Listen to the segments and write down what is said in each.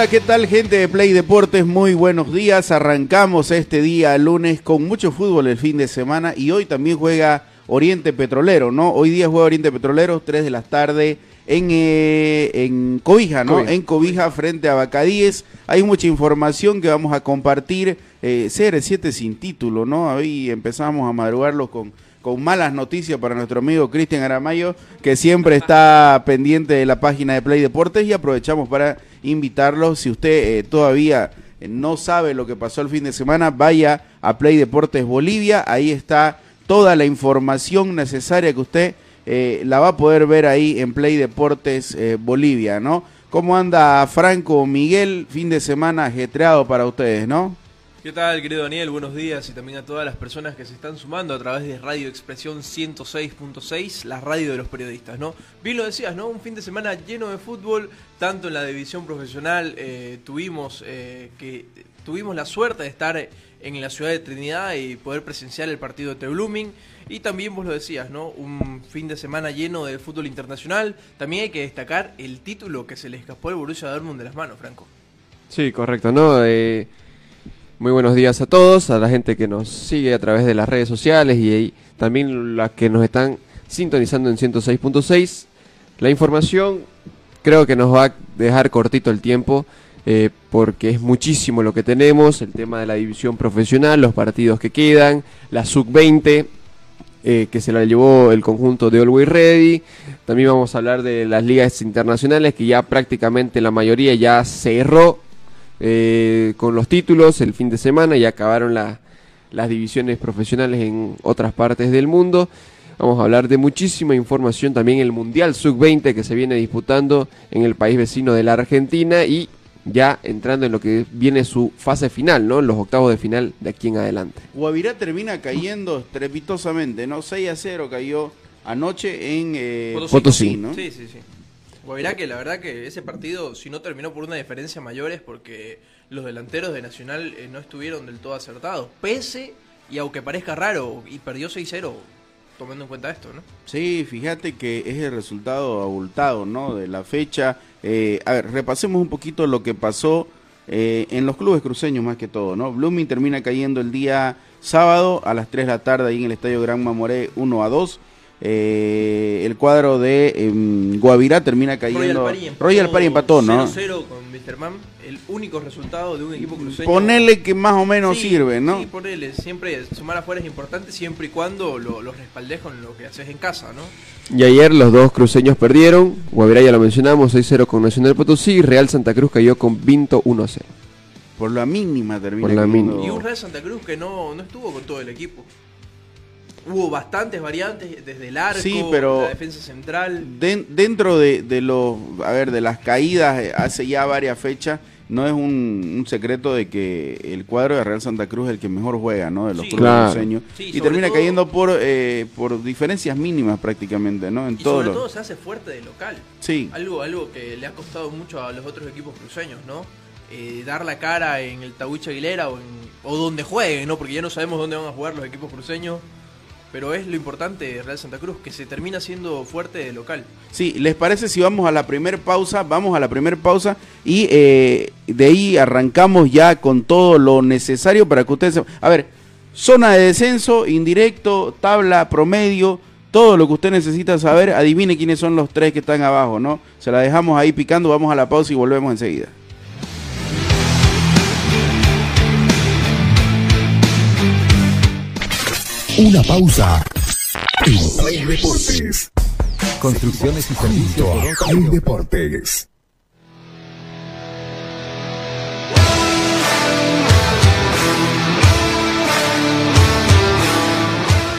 Hola, ¿qué tal gente de Play Deportes? Muy buenos días. Arrancamos este día lunes con mucho fútbol el fin de semana y hoy también juega Oriente Petrolero, ¿no? Hoy día juega Oriente Petrolero, 3 de la tarde en, eh, en Cobija, ¿no? En Cobija frente a Bacadíes. Hay mucha información que vamos a compartir. Eh, CR7 sin título, ¿no? Hoy empezamos a madrugarlo con con malas noticias para nuestro amigo Cristian Aramayo, que siempre está pendiente de la página de Play Deportes y aprovechamos para invitarlo, si usted eh, todavía eh, no sabe lo que pasó el fin de semana, vaya a Play Deportes Bolivia, ahí está toda la información necesaria que usted eh, la va a poder ver ahí en Play Deportes Bolivia, ¿no? ¿Cómo anda Franco Miguel? Fin de semana ajetreado para ustedes, ¿no? ¿Qué tal, querido Daniel? Buenos días y también a todas las personas que se están sumando a través de Radio Expresión 106.6, la radio de los periodistas, ¿no? Bien lo decías, ¿no? Un fin de semana lleno de fútbol, tanto en la división profesional, eh, tuvimos, eh, que, tuvimos la suerte de estar en la ciudad de Trinidad y poder presenciar el partido de Blooming. Y también vos lo decías, ¿no? Un fin de semana lleno de fútbol internacional. También hay que destacar el título que se le escapó al Borussia Dortmund de las manos, Franco. Sí, correcto, ¿no? Eh muy buenos días a todos, a la gente que nos sigue a través de las redes sociales y también las que nos están sintonizando en 106.6. La información creo que nos va a dejar cortito el tiempo eh, porque es muchísimo lo que tenemos, el tema de la división profesional, los partidos que quedan, la sub-20 eh, que se la llevó el conjunto de Always Ready. También vamos a hablar de las ligas internacionales que ya prácticamente la mayoría ya cerró eh, con los títulos el fin de semana y acabaron las divisiones profesionales en otras partes del mundo. Vamos a hablar de muchísima información también el Mundial Sub-20 que se viene disputando en el país vecino de la Argentina y ya entrando en lo que viene su fase final, ¿no? Los octavos de final de aquí en adelante. Guavirá termina cayendo estrepitosamente, ¿no? 6 a 0 cayó anoche en eh, Potosí, ¿no? Sí, sí, sí. Guavirá que la verdad que ese partido, si no terminó por una diferencia mayor, es porque los delanteros de Nacional eh, no estuvieron del todo acertados. Pese, y aunque parezca raro, y perdió 6-0, tomando en cuenta esto, ¿no? Sí, fíjate que es el resultado abultado, ¿no? De la fecha. Eh, a ver, repasemos un poquito lo que pasó eh, en los clubes cruceños más que todo, ¿no? Blooming termina cayendo el día sábado a las 3 de la tarde ahí en el Estadio Gran Mamoré 1 a 2. Eh, el cuadro de em, Guavirá termina cayendo. Royal Party empató, ¿no? 0-0 con Mr. Man, el único resultado de un equipo cruceño. Ponele que más o menos sirve, ¿no? Sí, ponele. Siempre sumar afuera es importante siempre y cuando lo, lo respaldes con lo que haces en casa, ¿no? Y ayer los dos cruceños perdieron. Guavirá ya lo mencionamos, 6-0 con Nacional Potosí. Real Santa Cruz cayó con Vinto 1-0. Por la mínima termina. Por la mínima. Y un Real Santa Cruz que no, no estuvo con todo el equipo. Hubo bastantes variantes desde el arco, la defensa central. dentro de, de, los, a ver, de las caídas eh, hace ya varias fechas, no es un, secreto de que el cuadro de Real Santa Cruz es el que mejor juega, ¿no? De los clubes y termina cayendo por eh, por diferencias mínimas prácticamente, ¿no? En y sobre todo se hace fuerte de local. Sí. Algo, algo que le ha costado mucho a los otros equipos cruceños, ¿no? Eh, dar la cara en el Tabuicho Aguilera o, en, o donde jueguen, ¿no? Porque ya no sabemos dónde van a jugar los equipos cruceños pero es lo importante Real Santa Cruz, que se termina siendo fuerte de local. Sí, ¿les parece si vamos a la primer pausa? Vamos a la primer pausa y eh, de ahí arrancamos ya con todo lo necesario para que ustedes... A ver, zona de descenso, indirecto, tabla, promedio, todo lo que usted necesita saber, adivine quiénes son los tres que están abajo, ¿no? Se la dejamos ahí picando, vamos a la pausa y volvemos enseguida. Una pausa en Play Deportes. Construcciones y servicios. Play Deportes.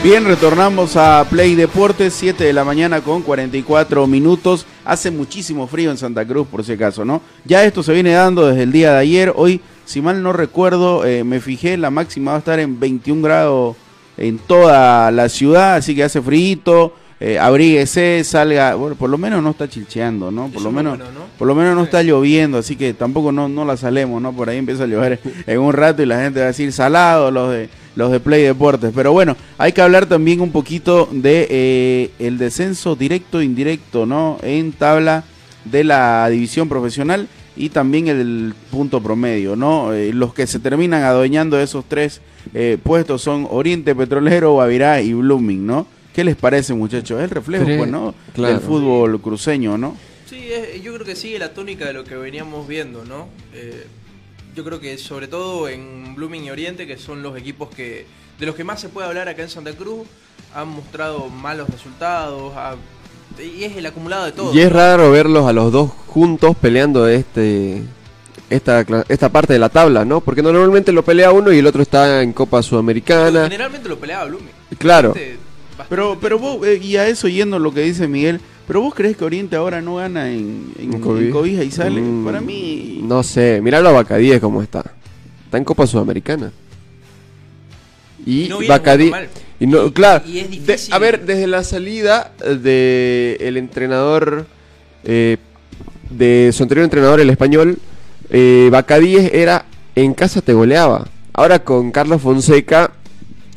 Bien, retornamos a Play Deportes, 7 de la mañana con 44 minutos. Hace muchísimo frío en Santa Cruz, por si acaso, ¿no? Ya esto se viene dando desde el día de ayer. Hoy, si mal no recuerdo, eh, me fijé, la máxima va a estar en 21 grados en toda la ciudad, así que hace frío. Eh, abríguese, salga, bueno, por lo menos no está chilcheando, ¿no? Por Eso lo menos, bueno, ¿no? por lo menos no está lloviendo, así que tampoco no, no la salemos, ¿no? Por ahí empieza a llover en un rato y la gente va a decir salado los de los de Play Deportes. Pero bueno, hay que hablar también un poquito de eh, el descenso directo e indirecto, ¿no? En tabla de la división profesional y también el punto promedio, ¿no? Eh, los que se terminan adueñando de esos tres eh, puestos son Oriente Petrolero, Guavirá y Blooming, ¿no? ¿Qué les parece, muchachos? Es el reflejo, pues, ¿no? claro. Del fútbol cruceño, ¿no? Sí, es- yo creo que sigue la tónica de lo que veníamos viendo, ¿no? Eh, yo creo que sobre todo en Blooming y Oriente, que son los equipos que de los que más se puede hablar acá en Santa Cruz, han mostrado malos resultados, ha- y es el acumulado de todo. Y es raro verlos a los dos juntos peleando este esta, esta parte de la tabla, ¿no? Porque normalmente lo pelea uno y el otro está en Copa Sudamericana. Generalmente lo peleaba Blooming. Claro. Bastante- bastante Pero, pero vos, eh, y a eso yendo lo que dice Miguel, pero vos crees que Oriente ahora no gana en, en, En en Cobija. Y sale? Mm, Para mí, No sé, miralo a Bacadíes cómo está. Está en Copa Sudamericana. Y No Bacadíes. Y no, claro. y es de- difícil. a ver, desde la salida de el entrenador eh, de su anterior entrenador, el español, eh, Bacadíes era en casa te goleaba. Ahora con Carlos Fonseca,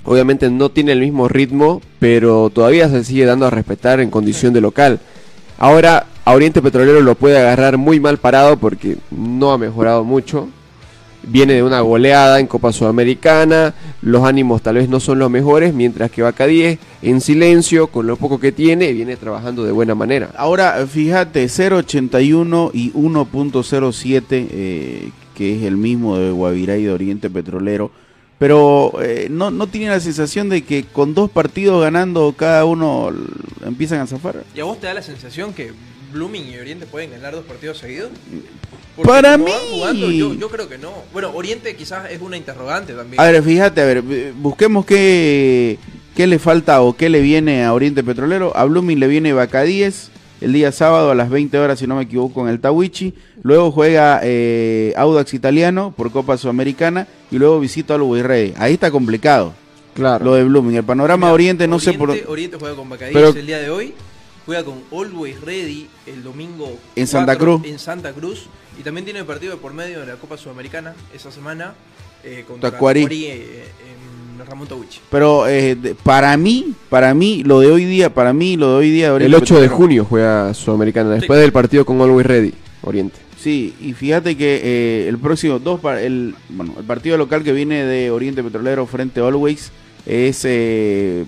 obviamente no tiene el mismo ritmo, pero todavía se sigue dando a respetar en condición de local. Ahora a Oriente Petrolero lo puede agarrar muy mal parado porque no ha mejorado mucho. Viene de una goleada en Copa Sudamericana, los ánimos tal vez no son los mejores, mientras que Bacadíes en silencio, con lo poco que tiene, viene trabajando de buena manera. ahora fíjate, 0.81 y 1.07, eh, que es el mismo de Guavirá y de Oriente Petrolero. Pero eh, no, no tiene la sensación de que con dos partidos ganando cada uno empiezan a zafar. ¿Y a vos te da la sensación que Blooming y Oriente pueden ganar dos partidos seguidos? Para mí- jugando, yo, yo creo que no. Bueno, Oriente quizás es una interrogante también. A ver, fíjate, a ver, busquemos qué, qué le falta o qué le viene a Oriente Petrolero. A Blooming le viene Bacadíes el día sábado a las 20 horas, si no me equivoco, en el Tawichi. Luego juega eh, Audax Italiano por Copa Sudamericana y luego visita al Ready. Ahí está complicado Claro. lo de Blooming. El panorama Mira, Oriente no sé por Oriente- Oriente juega con Bacadíes Pero- el día de hoy. Juega con Always Ready el domingo En Santa 4 Cruz. En Santa Cruz. Y también tiene el partido de por medio de la Copa Sudamericana esa semana eh, contra Tacuarí. Tacuarí, eh, en Ramón Tawich. Pero eh, de- para mí, para mí, lo de hoy día, para mí, lo de hoy día de El Oriente 8 de junio juega Sudamericana, después del partido con Always Ready, Oriente. Sí, y fíjate que eh, el próximo dos el bueno, el partido local que viene de Oriente Petrolero frente a Always es eh,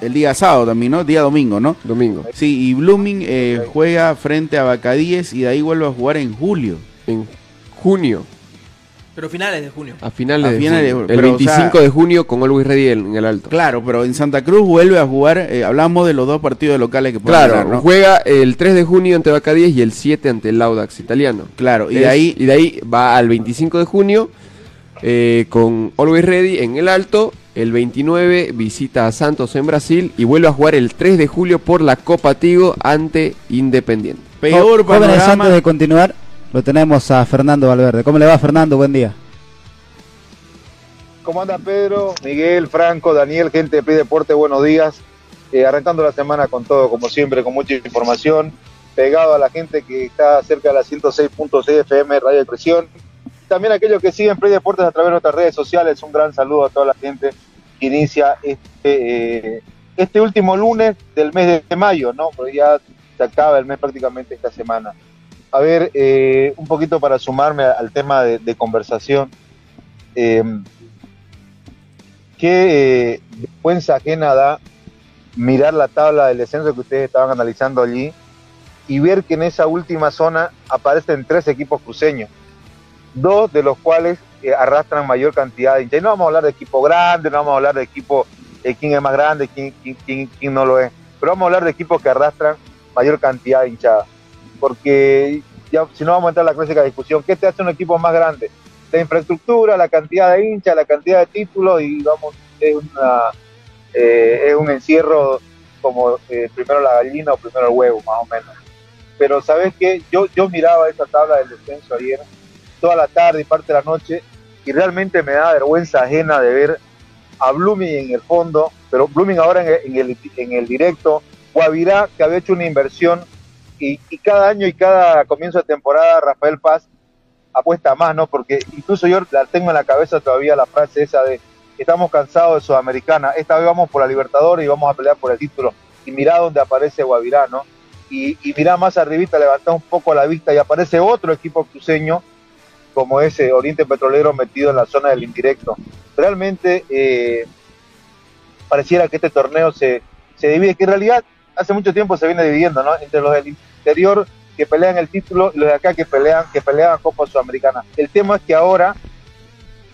el día sábado también, ¿no? Día domingo, ¿no? Domingo. Sí, y Blooming eh, juega frente a Bacadíes y de ahí vuelve a jugar en julio. En junio, Pero finales de junio. a finales, A de, finales de junio. El pero, o 25 sea- de junio con Always Ready en, el Alto. Claro, pero en Santa Cruz vuelve a jugar, eh, hablamos de los dos partidos locales que pueden Claro, ganar, ¿no? juega el 3 de junio ante Bacadíes y el 7 ante el Audax italiano. Claro, y Es- de ahí y de ahí va al 25 de junio eh, con Always Ready en el Alto. El 29 visita a Santos en Brasil y vuelve a jugar el 3 de julio por la Copa Tigo ante Independiente. peor Jóvenes, antes panorama. de continuar, lo tenemos a Fernando Valverde. ¿Cómo le va, Fernando? Buen día. ¿Cómo anda Pedro, Miguel, Franco, Daniel, gente de Play Deporte? Buenos días. Eh, arrancando la semana con todo, como siempre, con mucha información, pegado a la gente que está cerca de la 106.6 FM Radio Presión. También aquellos que siguen Play Deportes a través de nuestras redes sociales, un gran saludo a toda la gente que inicia este, eh, este último lunes del mes de mayo, ¿no? Porque ya se acaba el mes prácticamente esta semana. A ver, eh, un poquito para sumarme al tema de, de conversación. Eh, qué eh, vergüenza ajena da mirar la tabla del descenso que ustedes estaban analizando allí y ver que en esa última zona aparecen tres equipos cruceños, dos de los cuales eh, arrastran mayor cantidad de hinchas. Y no vamos a hablar de equipo grande, no vamos a hablar de equipo, de quién es más grande, quién, quién, quién, quién no lo es, pero vamos a hablar de equipos que arrastran mayor cantidad de hinchadas. Porque ya, si no vamos a entrar en la clásica discusión, ¿qué te hace un equipo más grande? La infraestructura, la cantidad de hinchas, la cantidad de títulos y vamos, es, una, eh, es un encierro como eh, primero la gallina o primero el huevo, más o menos. Pero sabes qué, yo, yo miraba esa tabla del descenso ayer, toda la tarde y parte de la noche, y realmente me da vergüenza ajena de ver a Blooming en el fondo, pero Blooming ahora en el, en el, directo, Guavirá, que había hecho una inversión, y, y cada año y cada comienzo de temporada, Rafael Paz apuesta más, ¿no? Porque incluso yo la tengo en la cabeza todavía la frase esa de estamos cansados de Sudamericana, esta vez vamos por la Libertadores y vamos a pelear por el título. Y mirá dónde aparece Guavirá, ¿no? Y, y mirá más arribita, levantá un poco la vista y aparece otro equipo cruceño, como ese Oriente Petrolero metido en la zona del indirecto. Realmente eh, pareciera que este torneo se, se divide, que en realidad hace mucho tiempo se viene dividiendo, ¿no? Entre los del interior que pelean el título y los de acá que pelean, que pelean Copa Sudamericana. El tema es que ahora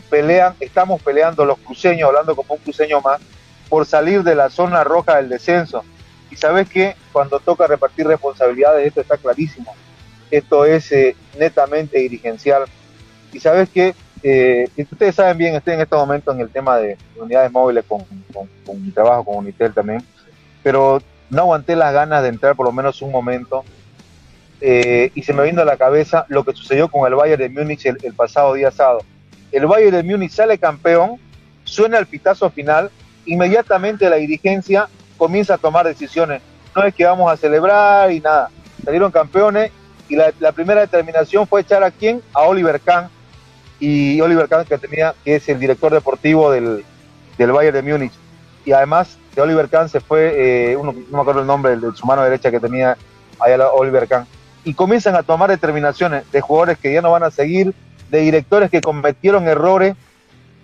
pelean, estamos peleando los cruceños, hablando como un cruceño más, por salir de la zona roja del descenso. Y sabes que cuando toca repartir responsabilidades, esto está clarísimo. Esto es eh, netamente dirigencial. Y sabes que eh, ustedes saben bien, estoy en este momento en el tema de unidades móviles con, con, mi trabajo con Unitel también, pero no aguanté las ganas de entrar por lo menos un momento eh, y se me vino a la cabeza lo que sucedió con el Bayern de Múnich el, el, pasado día sábado. El Bayern de Múnich sale campeón, suena el pitazo final, inmediatamente la dirigencia comienza a tomar decisiones. No es que vamos a celebrar y nada. Salieron campeones y la, la primera determinación fue echar a quién? A Oliver Kahn. Y Oliver Kahn que tenía, que es el director deportivo del, del Bayern de Múnich. Y además de Oliver Kahn se fue, eh, uno, no me acuerdo el nombre de su mano derecha que tenía allá Oliver Kahn y comienzan a tomar determinaciones de jugadores que ya no van a seguir, de directores que cometieron errores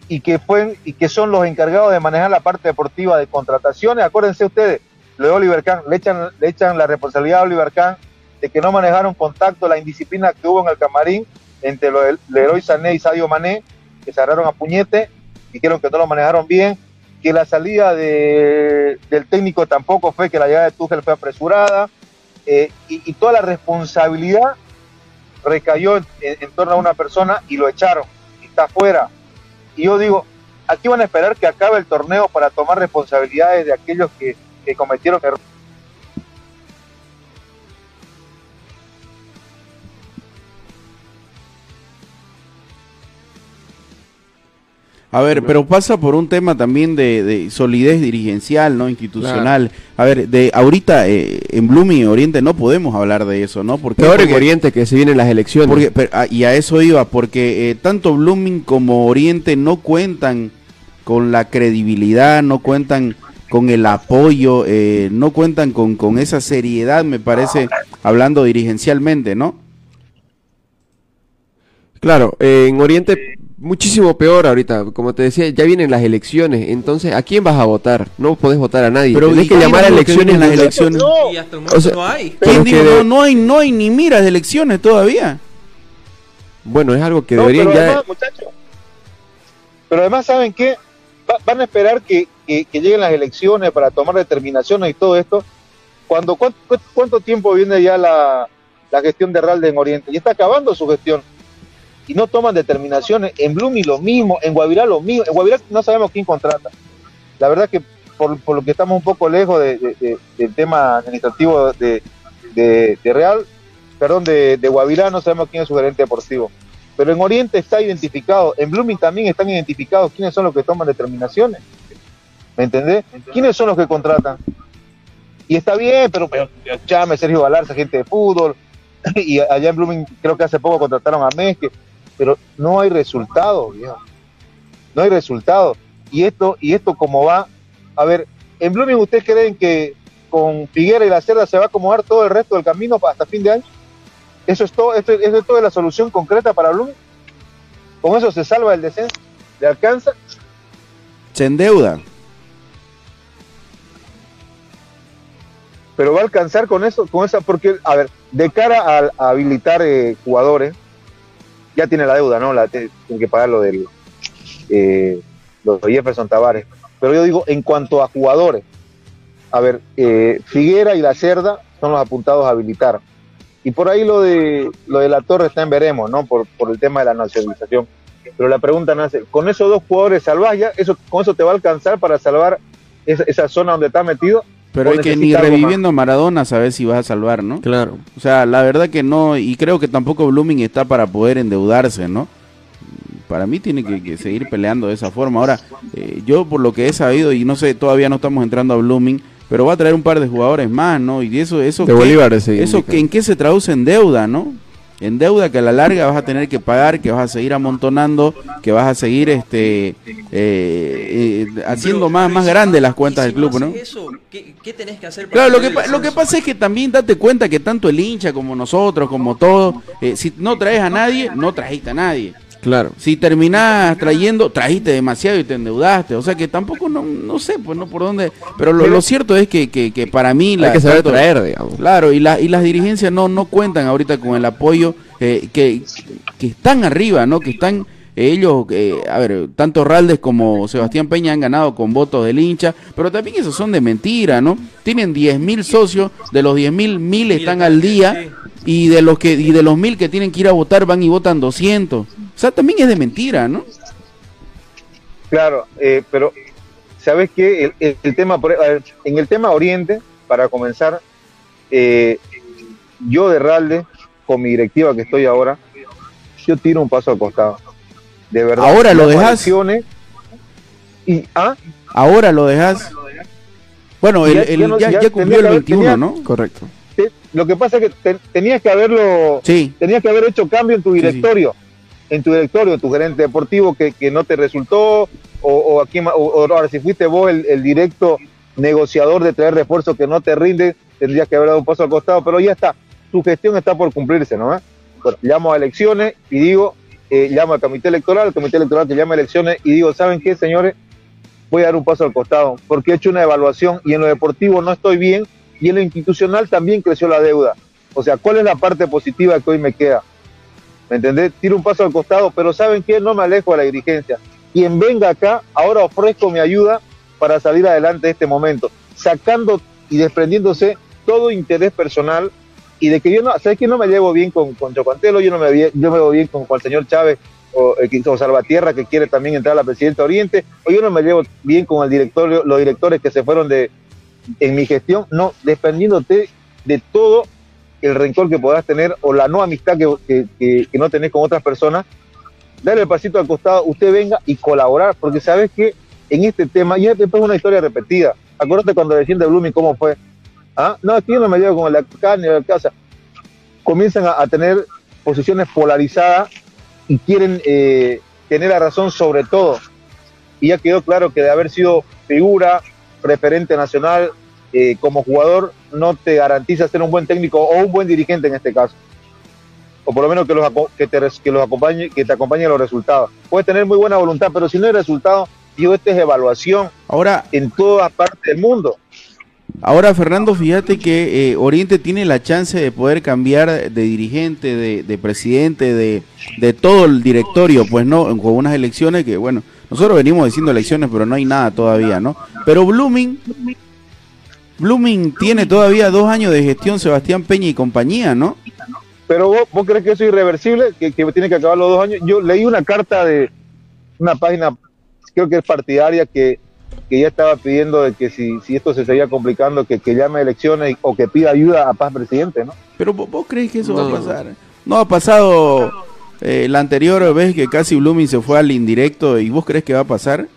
y que, fue, y que son los encargados de manejar la parte deportiva de contrataciones. Acuérdense ustedes, lo de Oliver Kahn, le echan, le echan la responsabilidad a Oliver Kahn de que no manejaron contacto, la indisciplina que hubo en el camarín entre Leroy Sané y Sadio Mané, que se agarraron a puñete, dijeron que no lo manejaron bien, que la salida de, del técnico tampoco fue, que la llegada de Tuchel fue apresurada, eh, y, toda la responsabilidad recayó en, torno a una persona y lo echaron, y está afuera. Y yo digo, aquí van a esperar que acabe el torneo para tomar responsabilidades de aquellos que, que cometieron errores. A ver, pero pasa por un tema también de, de solidez dirigencial, ¿no? Institucional. Claro. A ver, de ahorita eh, en Blooming Oriente no podemos hablar de eso, ¿no? Porque, Peor en Oriente que se vienen las elecciones. Porque, pero, ah, y a eso iba, porque eh, tanto Blooming como Oriente no cuentan con la credibilidad, no cuentan con el apoyo, eh, no cuentan con, con esa seriedad, me parece, hablando dirigencialmente, ¿no? Claro, en Oriente muchísimo peor ahorita, como te decía, ya vienen las elecciones, entonces ¿a quién vas a votar? No podés votar a nadie. Pero Tenés que llamar a elecciones en las elecciones. No. Y hasta el momento o sea, no hay. ¿Quién dijo, no, no hay, no hay ni miras de elecciones todavía? Bueno, es algo que no, deberían pero ya además, muchachos, pero además saben qué, Va, van a esperar que, que, que, lleguen las elecciones para tomar determinaciones y todo esto. Cuando cuánto, cuánto tiempo viene ya la, la gestión de Ralde en Oriente y está acabando su gestión y no toman determinaciones. En Blumi lo mismo, en Guavirá lo mismo. En Guavirá no sabemos quién contrata. La verdad que por, por lo que estamos un poco lejos de, de, de, del tema administrativo de, Real, perdón, de, Guavirá no sabemos quién es su gerente deportivo. Pero en Oriente está identificado, en Blooming también están identificados quiénes son los que toman determinaciones. ¿Me entendés? ¿Quiénes son los que contratan? Y está bien, pero, pero llame Sergio Galarza, gente de fútbol, y allá en Blooming creo que hace poco contrataron a Mesque, pero no hay resultado, viejo. No hay resultado. Y esto, y esto como va, a ver, en Blooming ustedes creen que con Figuera y la Cerda se va a acomodar todo el resto del camino hasta fin de año? ¿Eso es todo, esto, eso es toda la solución concreta para Blooming? ¿Con eso se salva el descenso? ¿Le alcanza? Se endeuda. Pero va a alcanzar con eso, con esa, porque, a ver, de cara a, a habilitar eh, jugadores, ya tiene la deuda, ¿no? La, tiene que pagar lo del eh, lo de Jefferson Tavares. Pero yo digo, en cuanto a jugadores, a ver, eh, Figuera y La Cerda son los apuntados a habilitar. Y por ahí lo de lo de la torre está en veremos, ¿no? Por, por el tema de la nacionalización. Pero la pregunta nace, con esos dos jugadores salvás ya, eso, con eso te va a alcanzar para salvar esa, esa zona donde está metido. Pero ¿O hay que ni reviviendo a Maradona sabes si vas a salvar, ¿no? Claro. O sea, la verdad que no, y creo que tampoco Blooming está para poder endeudarse, ¿no? Para mí tiene que, que seguir peleando de esa forma. Ahora, eh, yo por lo que he sabido, y no sé, todavía no estamos entrando a Blooming, pero va a traer un par de jugadores más, ¿no? Y eso, eso, De ¿qué- Bolívar eso indica. que, ¿en qué se traduce en deuda, no? En deuda que a la larga vas a tener que pagar, que vas a seguir amontonando, que vas a seguir este eh, eh, haciendo Pero, más, más ¿y si grandes las cuentas del club, ¿no? Eso, ¿qué, qué tenés que hacer para Claro, lo que, lo que pasa es que también date cuenta que tanto el hincha como nosotros, como todos, eh, si no traes a nadie, no trajiste a nadie. Claro. Si terminás trayendo, trajiste demasiado y te endeudaste. O sea que tampoco, no, no sé, pues no por dónde. Pero lo, lo cierto es que, que, que para mí... Hay que saber tanto- traer, digamos. Claro, y, la, y las dirigencias no, no cuentan ahorita con el apoyo eh, que, que están arriba, ¿no? Que están eh, ellos, eh, a ver, tanto Raldes como Sebastián Peña han ganado con votos del hincha, pero también esos son de mentira, ¿no? Tienen 10.000 socios, de los 10.000, mil están al día y de los que y de los mil que tienen que ir a votar van y votan 200. O sea, también es de mentira, ¿no? Claro, eh, pero ¿sabes qué? El, el- el tema, en el tema Oriente, para comenzar, eh, yo de Ralde, con mi directiva que estoy ahora, yo tiro un paso al costado. De verdad. Ahora lo dejas. Y, ah, Ahora lo dejas. Bueno, el- Ya- el- ya no- ya, ya ya cumplió el que haber- 21, tenía- ¿no? Correcto. te- lo que pasa es que te- tenías que haberlo, Sí. tenías que haber hecho cambio en tu Sí, sí. En tu directorio, tu gerente deportivo que, que no te resultó, o, o aquí, o, o ahora si fuiste vos el, el directo negociador de traer refuerzos que no te rinde, tendrías que haber dado un paso al costado, pero ya está, tu gestión está por cumplirse, ¿no? Bueno, llamo a elecciones y digo, eh, llamo al comité electoral, el comité electoral que llama a elecciones y digo, ¿saben qué, señores? Voy a dar un paso al costado, porque he hecho una evaluación y en lo deportivo no estoy bien y en lo institucional también creció la deuda. O sea, ¿cuál es la parte positiva que hoy me queda? ¿Me entendés? Tiro un paso al costado, pero ¿saben qué? No me alejo de la dirigencia. Quien venga acá, ahora ofrezco mi ayuda para salir adelante de este momento, sacando y desprendiéndose todo interés personal y de que yo no, ¿sabes que no me llevo bien con, con Chocantelo? Yo no me, yo me llevo bien con, el señor Chávez o, eh, o Salvatierra que quiere también entrar a la presidenta Oriente, o yo no me llevo bien con el directorio, los directores que se fueron de en mi gestión, no, desprendiéndote de todo el rencor que podrás tener o la no amistad que, que, no tenés con otras personas, darle el pasito al costado, usted venga y colaborar, porque sabes que en este tema, y después es una historia repetida. Acuérdate cuando decían de Blooming cómo fue. ¿Ah? No, yo no me llevo con de acá. O sea, comienzan a, a tener posiciones polarizadas y quieren eh, tener la razón sobre todo. Y ya quedó claro que de haber sido figura, referente nacional, eh, como jugador, no te garantiza ser un buen técnico o un buen dirigente en este caso. O por lo menos que los, que te, que los acompañe, que te acompañen los resultados. Puedes tener muy buena voluntad, pero si no hay resultados, digo, esta es evaluación Ahora, en todas partes del mundo. ahora Fernando, fíjate que eh, Oriente tiene la chance de poder cambiar de dirigente, de, de presidente, de, de todo el directorio, pues no, con unas elecciones que, bueno, nosotros venimos diciendo elecciones, pero no hay nada todavía, ¿no? Pero Blooming, Blooming tiene todavía dos años de gestión Sebastián Peña y compañía, ¿no? Pero vos, vos crees que eso es irreversible, que, que tiene que acabar los dos años. Yo leí una carta de una página, creo que es partidaria, que, que ya estaba pidiendo de que si, si esto se seguía complicando, que, que llame a elecciones o que pida ayuda a Paz Presidente, ¿no? Pero vos, vos crees que eso va No. a pasar. No ha pasado eh, la anterior vez que casi Blooming se fue al indirecto y vos crees que va a pasar.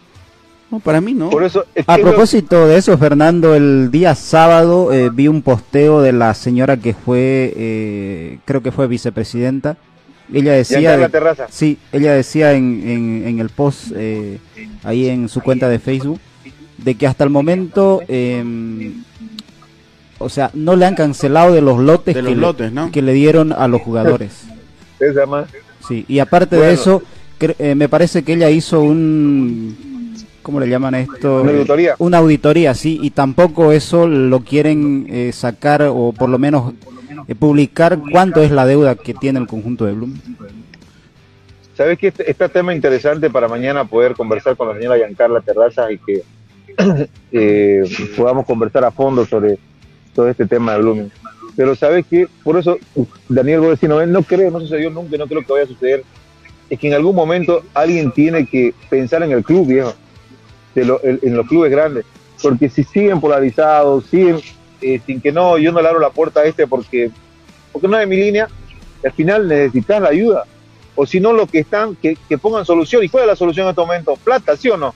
No, para mí no. Por eso es A propósito de eso, Fernando, el día sábado eh, vi un posteo de la señora que fue, eh, creo que fue vicepresidenta. Ella decía, en la terraza. sí, ella decía en, en, en el post eh, ahí en su cuenta de Facebook de que hasta el momento, eh, o sea, no le han cancelado de los lotes, De que, los le- lotes, ¿no? que le dieron a los jugadores. Sí, y aparte Bueno. de eso, cre- eh, me parece que ella hizo un, ¿cómo le llaman esto? Una auditoría. Una auditoría, sí, y tampoco eso lo quieren eh, sacar o por lo menos eh, publicar cuánto es la deuda que tiene el conjunto de Bloom. ¿Sabes que este, este tema interesante para mañana poder conversar con la señora Giancarla Terrazas y que eh, podamos conversar a fondo sobre todo este tema de Blooming? Pero ¿sabes que Por eso, Daniel, vos decís, no, no creo, no sucedió nunca, no creo que vaya a suceder. Es que en algún momento alguien tiene que pensar en el club, viejo, de lo- en, en los clubes grandes. Porque si siguen polarizados, siguen eh, sin que no, yo no le abro la puerta a este porque, porque no es mi línea, al final necesitas la ayuda. O si no, los que están, que, que pongan solución. ¿Y cuál es la solución en este momento? Plata, ¿sí o no?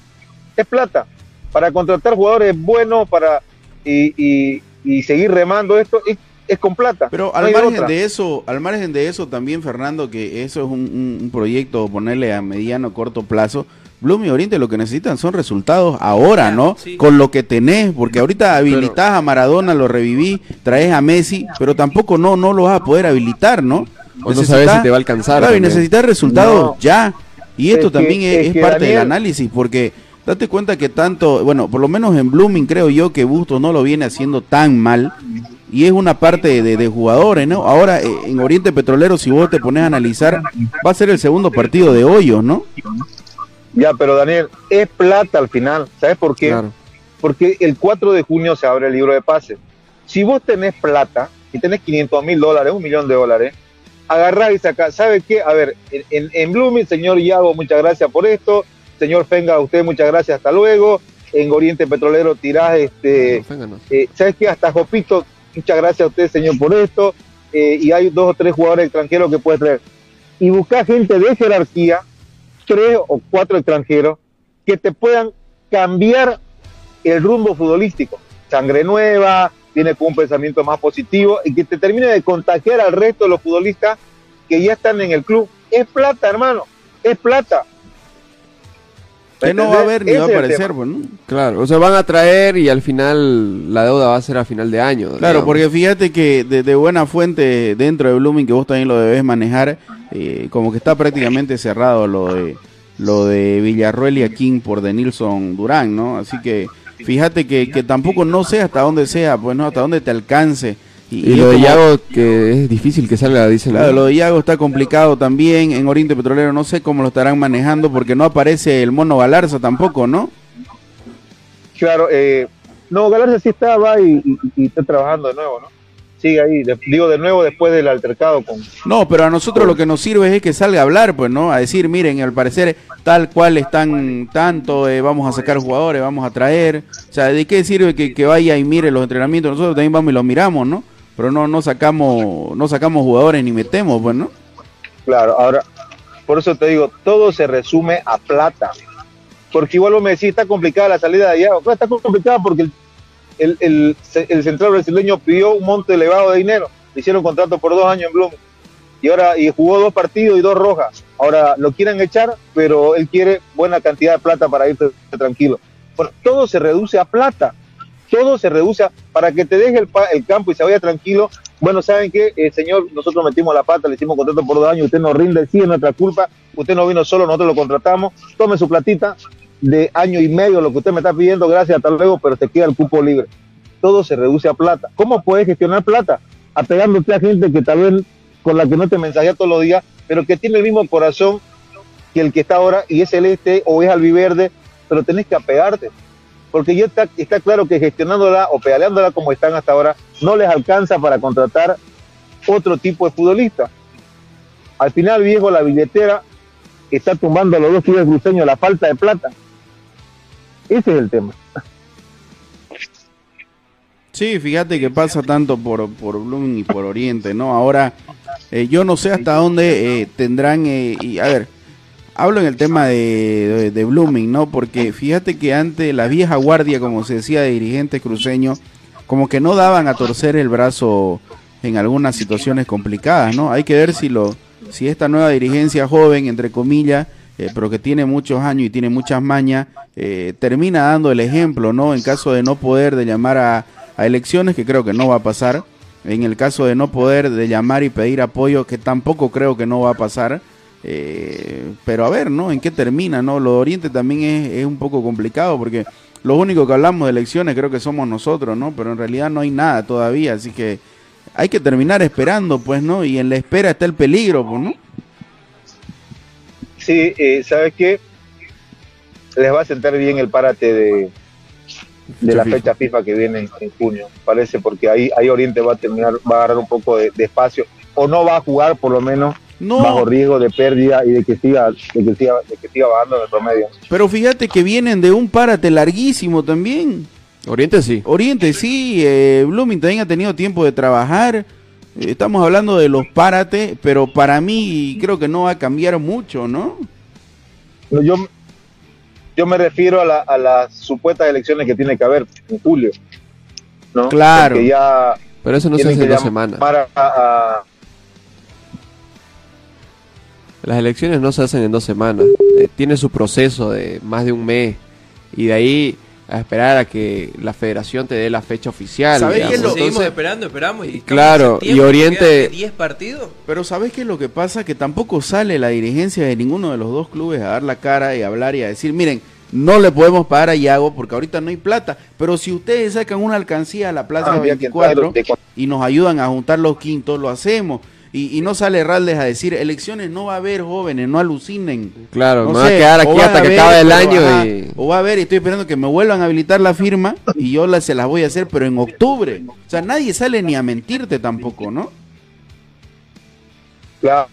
Es plata. Para contratar jugadores buenos, para y, y- y seguir remando esto, es, es con plata. Pero al margen de eso, al margen de eso también, Fernando, que eso es un, un- un proyecto, ponerle a mediano, corto plazo. Bloom y Oriente lo que necesitan son resultados ahora, ¿no? sí. Con lo que tenés, porque ahorita habilitás a Maradona, lo reviví, traes a Messi, pero tampoco no, no lo vas a poder habilitar, ¿no? O no sabes si te va a alcanzar Claro, y necesitas resultados No. ya. Y esto Es también es, es es que, parte del análisis, porque date cuenta que tanto, bueno, por lo menos en Blooming creo yo que Bustos no lo viene haciendo tan mal. Y es una parte de, de jugadores, ¿no? Ahora eh, en Oriente Petrolero, si vos te pones a analizar, va a ser el segundo partido de hoyos, ¿no? Ya, pero Daniel, es plata al final. ¿Sabes por qué? Claro. Porque el 4 de junio se abre el libro de pases. Si vos tenés plata y tenés 500 mil dólares, un millón de dólares, agarrás y sacás. ¿Sabe qué? A ver, en, en, en Blooming, señor Iago, muchas gracias por esto. Señor Fenga, a usted muchas gracias, hasta luego. En Oriente Petrolero tirás, este, eh, ¿sabes qué? Hasta Jopito, muchas gracias a usted, señor, por esto. Eh, y hay dos o tres jugadores extranjeros que puede traer. Y buscar gente de jerarquía, tres o cuatro extranjeros, que te puedan cambiar el rumbo futbolístico. Sangre nueva, viene con un pensamiento más positivo y que te termine de contagiar al resto de los futbolistas que ya están en el club. Es plata, hermano, es plata. Que no va a haber ni Ese va a aparecer, tema. pues, ¿no? Claro, o sea, van a traer y al final la deuda va a ser a final de año. Claro, digamos. porque fíjate que de, de buena fuente dentro de Blooming, que vos también lo debes manejar, eh, como que está prácticamente cerrado lo de lo de Villarroel y Akin por Denilson Durán, ¿no? Así que fíjate que, que tampoco no sé hasta dónde sea, pues no, hasta dónde te alcance. Y, lo de Yago, que es difícil que salga, dicen. Claro, ¿no? lo de Iago está complicado también. En Oriente Petrolero no sé cómo lo estarán manejando porque no aparece el mono Galarza tampoco, ¿no? Claro, eh, no, Galarza sí está, va y, y- y está trabajando de nuevo, ¿no? Sigue ahí, de- digo de nuevo después del altercado con... No, pero a nosotros lo que nos sirve es que salga a hablar, pues, ¿no? A decir, miren, al parecer tal cual están tanto, eh, vamos a sacar jugadores, vamos a traer. O sea, ¿de qué sirve que, que vaya y mire los entrenamientos? Nosotros también vamos y los miramos, ¿no? Pero no, no sacamos, no sacamos jugadores ni metemos, pues, ¿no? Claro, ahora, por eso te digo, todo se resume a plata. Porque igual vos me decís, está complicada la salida de allá. Claro, está complicada porque el, el, el, el central brasileño pidió un monto elevado de dinero. Le hicieron contrato por dos años en Blooming. Y ahora y jugó dos partidos y dos rojas. Ahora lo quieren echar, pero él quiere buena cantidad de plata para irse tranquilo. Bueno, todo se reduce a plata. Todo se reduce a, para que te deje el, el campo y se vaya tranquilo. Bueno, ¿saben qué? Eh, señor, nosotros metimos la pata, le hicimos contrato por dos años, usted nos rinde, sí, es nuestra culpa, usted no vino solo, nosotros lo contratamos, tome su platita de año y medio, lo que usted me está pidiendo, gracias, hasta luego, pero te queda el cupo libre. Todo se reduce a plata. ¿Cómo puedes gestionar plata? Apegándote a gente que tal vez con la que no te mensajea todos los días, pero que tiene el mismo corazón que el que está ahora y es celeste o es albiverde, pero tenés que apegarte. Porque ya está, está claro que gestionándola o pedaleándola como están hasta ahora, no les alcanza para contratar otro tipo de futbolista. Al final, viejo, la billetera está tumbando a los dos clubes cruceños la falta de plata. Ese es el tema. Sí, fíjate que pasa tanto por, por Blooming y por Oriente, ¿no? Ahora, eh, yo no sé hasta dónde eh, tendrán, eh, y a ver, hablo en el tema de, de, Blooming, ¿no? Porque fíjate que antes la vieja guardia, como se decía, de dirigentes cruceños, como que no daban a torcer el brazo en algunas situaciones complicadas, ¿no? Hay que ver si lo, si esta nueva dirigencia joven, entre comillas, eh, pero que tiene muchos años y tiene muchas mañas, eh, termina dando el ejemplo, ¿no? En caso de no poder de llamar a, a elecciones, que creo que no va a pasar, en el caso de no poder de llamar y pedir apoyo, que tampoco creo que no va a pasar, eh, pero a ver, ¿no? ¿En qué termina, no? Lo de Oriente también es, es un poco complicado, porque lo único que hablamos de elecciones creo que somos nosotros, ¿no? Pero en realidad no hay nada todavía, así que hay que terminar esperando, pues, ¿no? Y en la espera está el peligro, pues, ¿no? Sí, eh, ¿sabes qué? Les va a sentar bien el párate de, de la FIFA. fecha FIFA que viene en, en junio, parece, porque ahí, ahí Oriente va a terminar, va a agarrar un poco de, de espacio, o no va a jugar por lo menos No. bajo riesgo de pérdida y de que siga, de que siga, de que siga bajando en el promedio. Pero fíjate que vienen de un párate larguísimo también. Oriente sí. Oriente sí, eh, Blooming también ha tenido tiempo de trabajar. Eh, Estamos hablando de los párates, pero para mí creo que no va a cambiar mucho, ¿no? No, Yo, yo me refiero a, la- a las supuestas elecciones que tiene que haber en julio. ¿no? Claro. Porque ya Pero eso no se hace en dos semanas. llamar a- a- Las elecciones no se hacen en dos semanas. Eh, tiene su proceso de más de un mes. Y de ahí a esperar a que la federación te dé la fecha oficial. ¿Sabés qué es lo- Seguimos entonces- esperando, esperamos y Claro, y Oriente- quedan 10 partidos. Pero ¿sabes qué es lo que pasa? Que tampoco sale la dirigencia de ninguno de los dos clubes a dar la cara y a hablar y a decir, miren, no le podemos pagar a Yago porque ahorita no hay plata, pero si ustedes sacan una alcancía a la Plaza entrar 24 de- y nos ayudan a juntar los quintos, lo hacemos. Y, y no sale Raldes a decir, elecciones no va a haber jóvenes, no alucinen. Claro, No me va a quedar aquí hasta que ver, acabe el año ajá, y... O va a ver, estoy esperando que me vuelvan a habilitar la firma y yo la, se las voy a hacer, pero en octubre. O sea, nadie sale ni a mentirte tampoco, ¿no? Claro,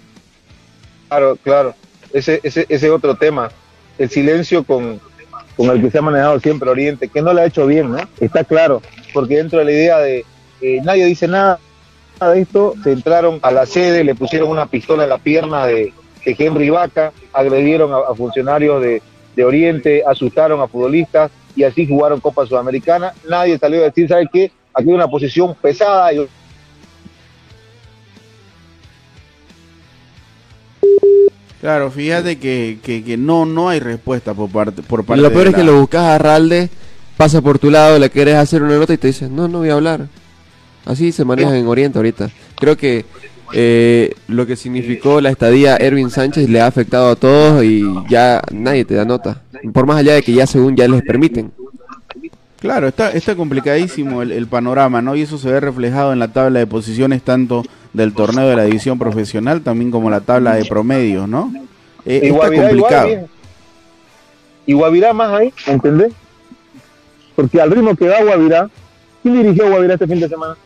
claro, claro. Ese, ese, ese es otro tema. El silencio con, con el que se ha manejado siempre Oriente, que no le ha hecho bien, ¿no? Está claro, porque dentro de la idea de eh, nadie dice nada de esto, se entraron a la sede, le pusieron una pistola en la pierna de, de Henry Vaca, agredieron a, a funcionarios de, de Oriente, asustaron a futbolistas y así jugaron Copa Sudamericana. Nadie salió a decir, ¿sabe qué? Aquí hay una posición pesada y Claro, fíjate que, que, que no, no hay respuesta por parte, por parte lo peor de es que lo buscas a Ralde, pasa por tu lado, le quieres hacer una nota y te dice, no, no voy a hablar. Así se maneja en Oriente ahorita. Creo que eh, lo que significó la estadía Erwin Sánchez le ha afectado a todos y ya nadie te da nota. Por más allá de que ya según ya les permiten. Claro, está, está complicadísimo el, el panorama, ¿no? Y eso se ve reflejado en la tabla de posiciones tanto del torneo de la división profesional también como la tabla de promedios, ¿no? Eh, Y está Guavirá complicado. igual. Y Guavirá más ahí, ¿entendés? Porque al ritmo que da Guavirá, ¿quién dirigió a Guavirá este fin de semana?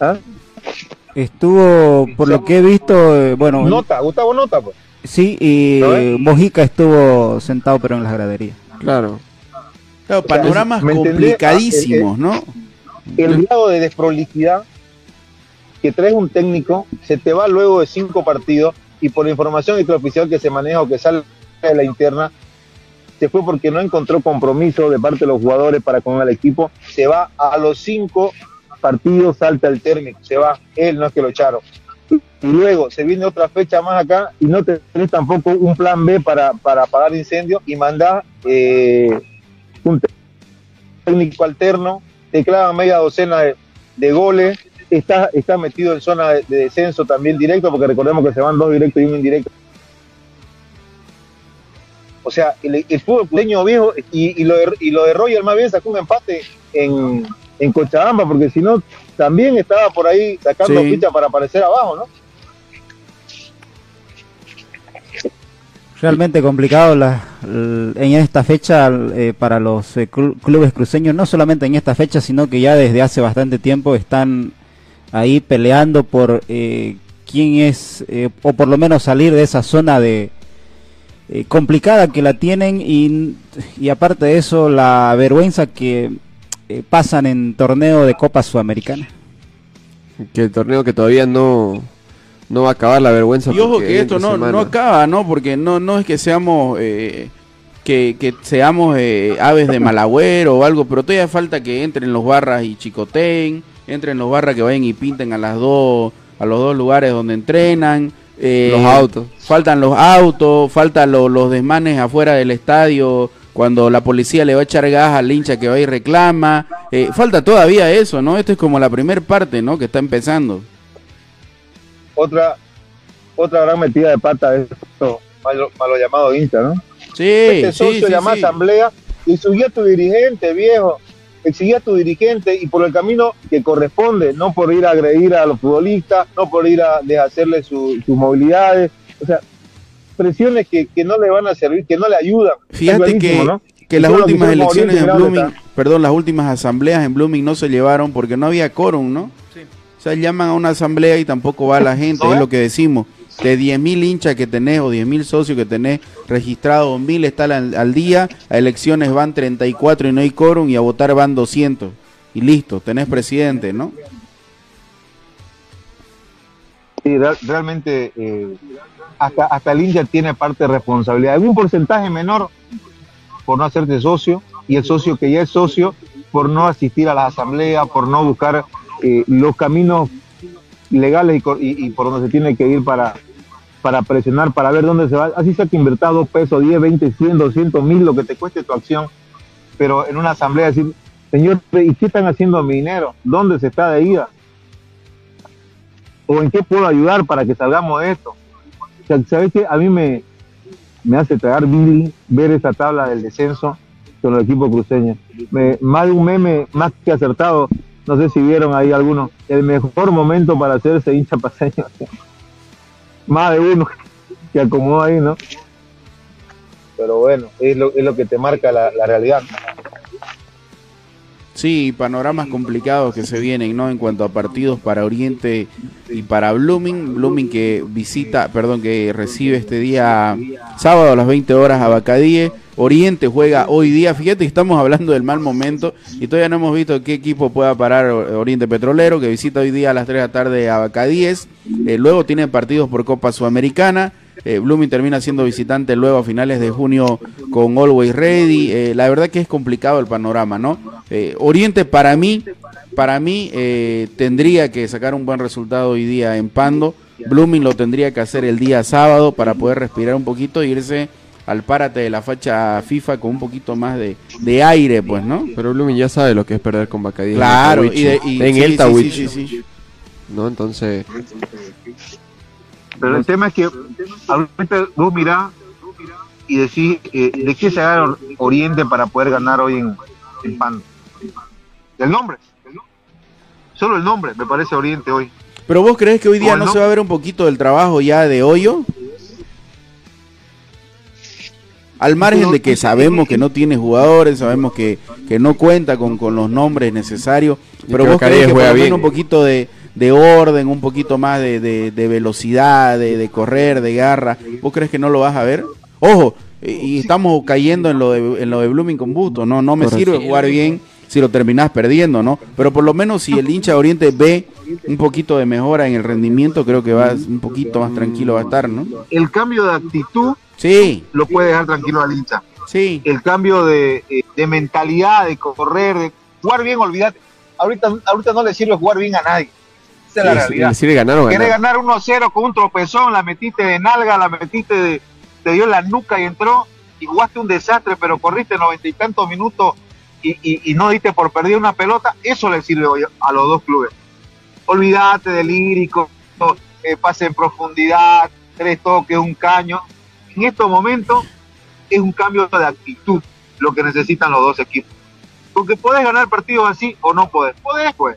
¿Ah? Estuvo, por lo que he visto, eh, bueno, Nota, Gustavo Nota, pues. sí, y ¿No Mojica estuvo sentado pero en las graderías. Claro. Claro, panoramas ¿me entendés? complicadísimos, ¿no? El grado de desprolijidad que trae un técnico se te va luego de cinco partidos y por la información extraoficial que se maneja o que sale de la interna, se fue porque no encontró compromiso de parte de los jugadores para con el equipo, se va a los cinco partidos, salta el técnico, se va, él no es que lo echaron. Y luego se viene otra fecha más acá y no tenés tampoco un plan B para, para apagar incendios y mandás eh, un técnico alterno, te clavan media docena de, de goles, está, está metido en zona de, de descenso también directo, porque recordemos que se van dos directos y un indirecto. O sea, el, el fútbol pureño viejo y, y, lo de, y lo de Roger más bien sacó un empate en, en Cochabamba, porque si no, también estaba por ahí sacando Sí. ficha para aparecer abajo, ¿no? Realmente complicado la, en esta fecha eh, para los eh, clu- clubes cruceños, no solamente en esta fecha, sino que ya desde hace bastante tiempo están ahí peleando por eh, quién es, eh, o por lo menos salir de esa zona de eh, complicada que la tienen y, y aparte de eso la vergüenza que eh, pasan en torneo de Copa Sudamericana. Que el torneo que todavía no, no va a acabar la vergüenza. Y ojo que esto no, semana. no acaba, ¿no? Porque no, no es que seamos eh, que, que seamos eh, aves de malagüero o algo, pero todavía falta que entren los barras y chicoteen, entren los barras que vayan y pinten a las dos, a los dos lugares donde entrenan. Eh, Los autos. Faltan los autos, faltan lo- los desmanes afuera del estadio, cuando la policía le va a echar gas al hincha que va y reclama. Eh, falta todavía eso, ¿no? Esto es como la primer parte, ¿no? Que está empezando. Otra, otra gran metida de pata es esto, malo, malo llamado hincha, ¿no? Sí, este socio sí, llama sí. asamblea y exigía a tu dirigente, viejo, exigía a tu dirigente y por el camino que corresponde, no por ir a agredir a los futbolistas, no por ir a deshacerle su- sus movilidades, O sea, presiones que, que no le van a servir, que no le ayudan. Fíjate que, que las que últimas elecciones en Blooming, perdón, las últimas asambleas en Blooming no se llevaron porque no había quórum, ¿no? Sí. O sea, llaman a una asamblea y tampoco va la gente, ¿No es lo que decimos. De 10.000 hinchas que tenés o 10.000 socios que tenés registrados, 1.000 están al, al día, a elecciones van 34 y no hay quórum y a votar van 200. Y listo, tenés presidente, ¿no? Sí, real- realmente eh, hasta, hasta el hincha tiene parte de responsabilidad. Algún porcentaje menor por no hacerte socio y el socio que ya es socio por no asistir a las asambleas, por no buscar eh, los caminos legales y por donde se tiene que ir para, para presionar, para ver dónde se va. Así sea que invertir dos pesos, 10, 20, 100, 200 mil, lo que te cueste tu acción, pero en una asamblea decir, señor, ¿y qué están haciendo mi dinero? ¿Dónde se está de ida? o en qué puedo ayudar para que salgamos de esto. O sea, ¿sabes qué? A mí me, me hace tragar Billy ver esa tabla del descenso con el equipo cruceño. Me, más de un meme, más que acertado, no sé si vieron ahí alguno, el mejor momento para hacerse hincha paseño. Más de uno que acomodó ahí, ¿no? Pero bueno, es lo, es lo que te marca la, la realidad. Sí, panoramas complicados que se vienen, ¿no? En cuanto a partidos para Oriente y para Blooming. Blooming que visita, perdón, que recibe este día sábado a las 20 horas a Bacadíe. Oriente juega hoy día. Fíjate que estamos hablando del mal momento y todavía no hemos visto qué equipo pueda parar Oriente Petrolero, que visita hoy día a las 3 de la tarde a Bacadíes. Eh, luego tiene partidos por Copa Sudamericana. Eh, Blooming termina siendo visitante luego a finales de junio con Always Ready. Eh, la verdad que es complicado el panorama, ¿no? Eh, Oriente para mí, para mí eh, tendría que sacar un buen resultado hoy día en Pando. Blooming lo tendría que hacer el día sábado para poder respirar un poquito e irse al párate de la facha FIFA con un poquito más de, de aire, pues, ¿no? Pero Blooming ya sabe lo que es perder con Bacadí. Claro, en el sí, Tawich, sí, sí, sí. ¿no? Entonces, Pero el tema es que ahorita vos mirás y decís eh, de qué se agarra Oriente para poder ganar hoy en, en Pando. Del nombre. Solo el nombre, me parece Oriente hoy. Pero vos crees que hoy día ¿Cómo no, no? se va a ver un poquito del trabajo ya de hoyo? Al margen de que sabemos que no tiene jugadores, sabemos que, que no cuenta con, con los nombres necesarios, pero vos crees que por juega lo menos bien. un poquito de, de orden, un poquito más de, de- de velocidad, de, de correr, de garra, ¿vos crees que no lo vas a ver? Ojo, y y estamos cayendo en lo de, en lo de Blooming con Busto, no, no me sirve jugar bien si lo terminás perdiendo, ¿no? Pero por lo menos si el hincha de Oriente ve un poquito de mejora en el rendimiento, creo que va un poquito más tranquilo va a estar, ¿no? El cambio de actitud Sí, lo puede dejar tranquilo al hincha. sí. El cambio de, eh, de mentalidad, de correr, de jugar bien, olvídate. Ahorita, ahorita no le sirve jugar bien a nadie. Esa es la realidad. ganar o Querés ganar. ganar 1-0 con un tropezón, la metiste de nalga, la metiste de, te dio en la nuca y entró, y jugaste un desastre, pero corriste noventa y tantos minutos y, y- y no diste por perder una pelota, eso le sirve hoy a los dos clubes. Olvídate del lírico, eh, pase en profundidad, tres toques, un caño. En estos momentos es un cambio de actitud lo que necesitan los dos equipos. Porque podés ganar partidos así o no podés. Podés, pues.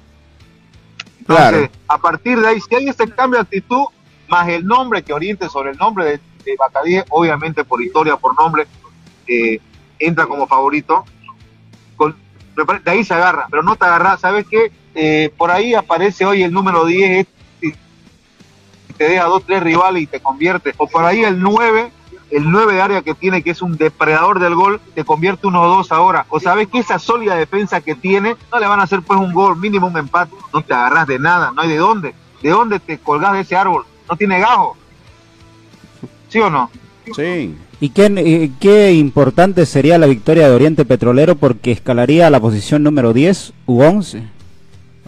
Entonces, a partir de ahí, si hay ese cambio de actitud, más el nombre que oriente sobre el nombre de, de obviamente por historia, por nombre, eh, entra como favorito. De ahí se agarra, pero no te agarra, ¿sabes qué? Eh, por ahí aparece hoy el número 10 y te deja dos, tres rivales y te convierte. O por ahí el 9, el 9 de área que tiene, que es un depredador del gol, te convierte uno o dos ahora. O sabes que esa sólida defensa que tiene, no le van a hacer pues un gol, mínimo un empate. No te agarras de nada, no hay de dónde. ¿De dónde te colgás de ese árbol? No tiene gajo. ¿Sí o no? Sí. ¿Y qué, eh, qué importante sería la victoria de Oriente Petrolero porque escalaría a la posición número 10 u 11?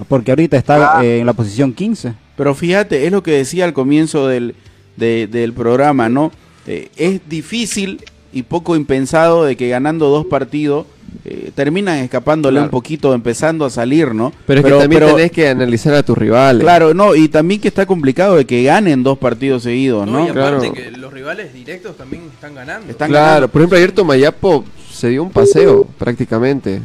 Porque ahorita está Claro. eh, en la posición 15. Pero fíjate, es lo que decía al comienzo del, de- del programa, ¿no? Eh, es difícil y poco impensado de que ganando dos partidos eh, terminan escapándole Claro. un poquito, empezando a salir, ¿no? Pero es que también pero- tenés que analizar a tus rivales. Claro, no, y también que está complicado de que ganen dos partidos seguidos, No, ¿no? y aparte Claro. que los rivales directos también están ganando. Están Claro, ganando. por ejemplo, ayer Tomayapo se dio un paseo prácticamente.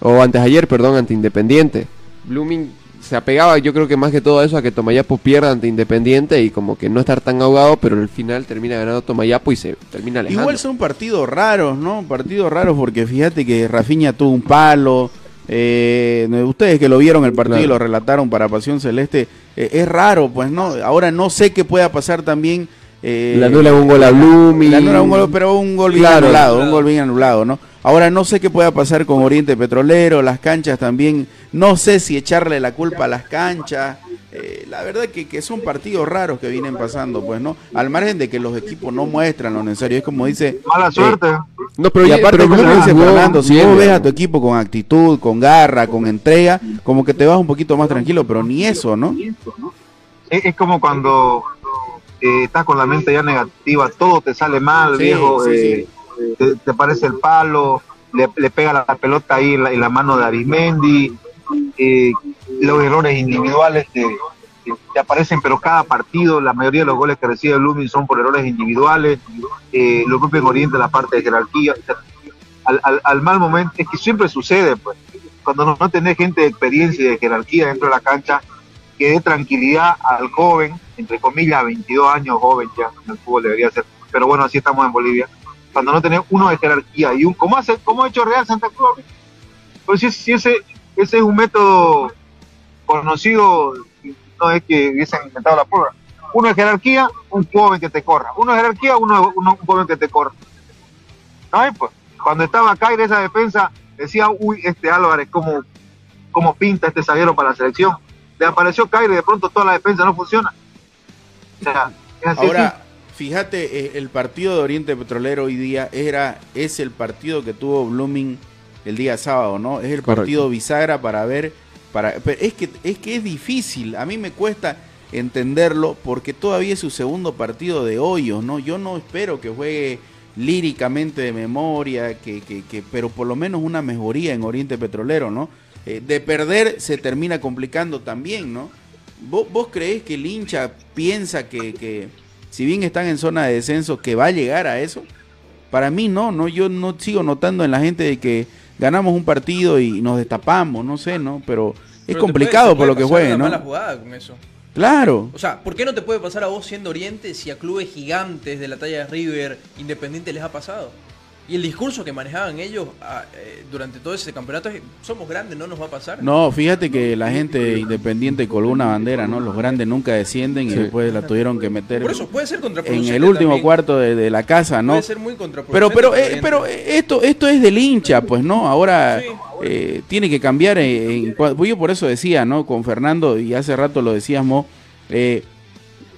O antes ayer, perdón, ante Independiente. Blooming se apegaba yo creo que más que todo eso a que Tomayapo pierda ante Independiente y como que no estar tan ahogado, pero al final termina ganando Tomayapo y se termina alejando. Igual son partidos raros, ¿no? Partidos raros porque fíjate que Rafinha tuvo un palo. eh, ustedes que lo vieron el partido y lo relataron para Pasión Celeste, eh, es raro, pues no. Ahora no sé qué pueda pasar también. eh, Le anula un gol a Blooming. le anula un gol, pero un gol bien Claro. anulado, un gol bien anulado, ¿no? Ahora no sé qué pueda pasar con Oriente Petrolero, las canchas también. No sé si echarle la culpa a las canchas. Eh, la verdad que, que son partidos raros que vienen pasando, pues, ¿no? Al margen de que los equipos no muestran lo necesario. Es como dice. Mala suerte. No, pero y ya- aparte, pero como dice jugó Fernando, si bien, vos ves a tu equipo con actitud, con garra, con entrega, como que te vas un poquito más tranquilo, pero ni eso, ¿no? Es, es como cuando eh, estás con la mente ya negativa, todo te sale mal, Sí, viejo. sí, eh, Te, te parece el palo, le, pega la, pelota ahí en la, mano de Arismendi, eh, los errores individuales te, aparecen, pero cada partido, la mayoría de los goles que recibe Blooming son por errores individuales, eh, lo propio en Oriente la parte de jerarquía. Al mal momento, es que siempre sucede, pues, cuando no, no tenés gente de experiencia y de jerarquía dentro de la cancha, que dé tranquilidad al joven, entre comillas, 22 años joven ya, en el fútbol debería ser, pero bueno, así estamos en Bolivia, cuando no tenés uno de jerarquía y un, ¿cómo, hace, cómo ha hecho Real Santa Cruz? Pues si, si ese, ese es un método conocido, no es que hubiesen inventado la prueba. Uno de jerarquía, un joven que te corra. Uno de jerarquía, uno, uno- un joven que te corra. No hay, pues. Cuando estaba Caire esa defensa, decía, uy, este Álvarez, ¿cómo, cómo pinta este zaguero para la selección? Le apareció Caire de pronto toda la defensa no funciona. O sea, es así. Ahora, fíjate, eh, el partido de Oriente Petrolero hoy día era es el partido que tuvo Blooming el día sábado, ¿no? Es el Correcto. partido bisagra para ver, para, pero es que es que es difícil. A mí me cuesta entenderlo porque todavía es su segundo partido de hoyos, ¿no? Yo no espero que juegue líricamente de memoria, que, que, que- pero por lo menos una mejoría en Oriente Petrolero, ¿no? Eh, de perder se termina complicando también, ¿no? ¿Vos, vos creés que el hincha piensa que, que, si bien están en zona de descenso, que va a llegar a eso? Para mí no, no, yo no sigo notando en la gente de que ganamos un partido y nos destapamos, no sé, ¿no? Pero es Pero complicado puede- por lo que puede pasar juegue, una ¿no? mala jugada con eso. Claro. O sea, ¿por qué no te puede pasar a vos siendo Oriente si a clubes gigantes de la talla de River, Independiente les ha pasado? Y el discurso que manejaban ellos ah, eh, durante todo ese campeonato es, somos grandes, no nos va a pasar. No, fíjate que la gente independiente colgó una bandera, ¿no? Los grandes nunca descienden y después la tuvieron que meter Por eso puede ser en contraproducente. el último también. cuarto de, de la casa, ¿no? Puede ser muy Pero, contraproducente. pero, para eh, pero eh, esto, esto es del hincha, pues, ¿no? Ahora Sí. eh, tiene que cambiar. En, en pues yo por eso decía, ¿no? Con Fernando, y hace rato lo decíamos, eh,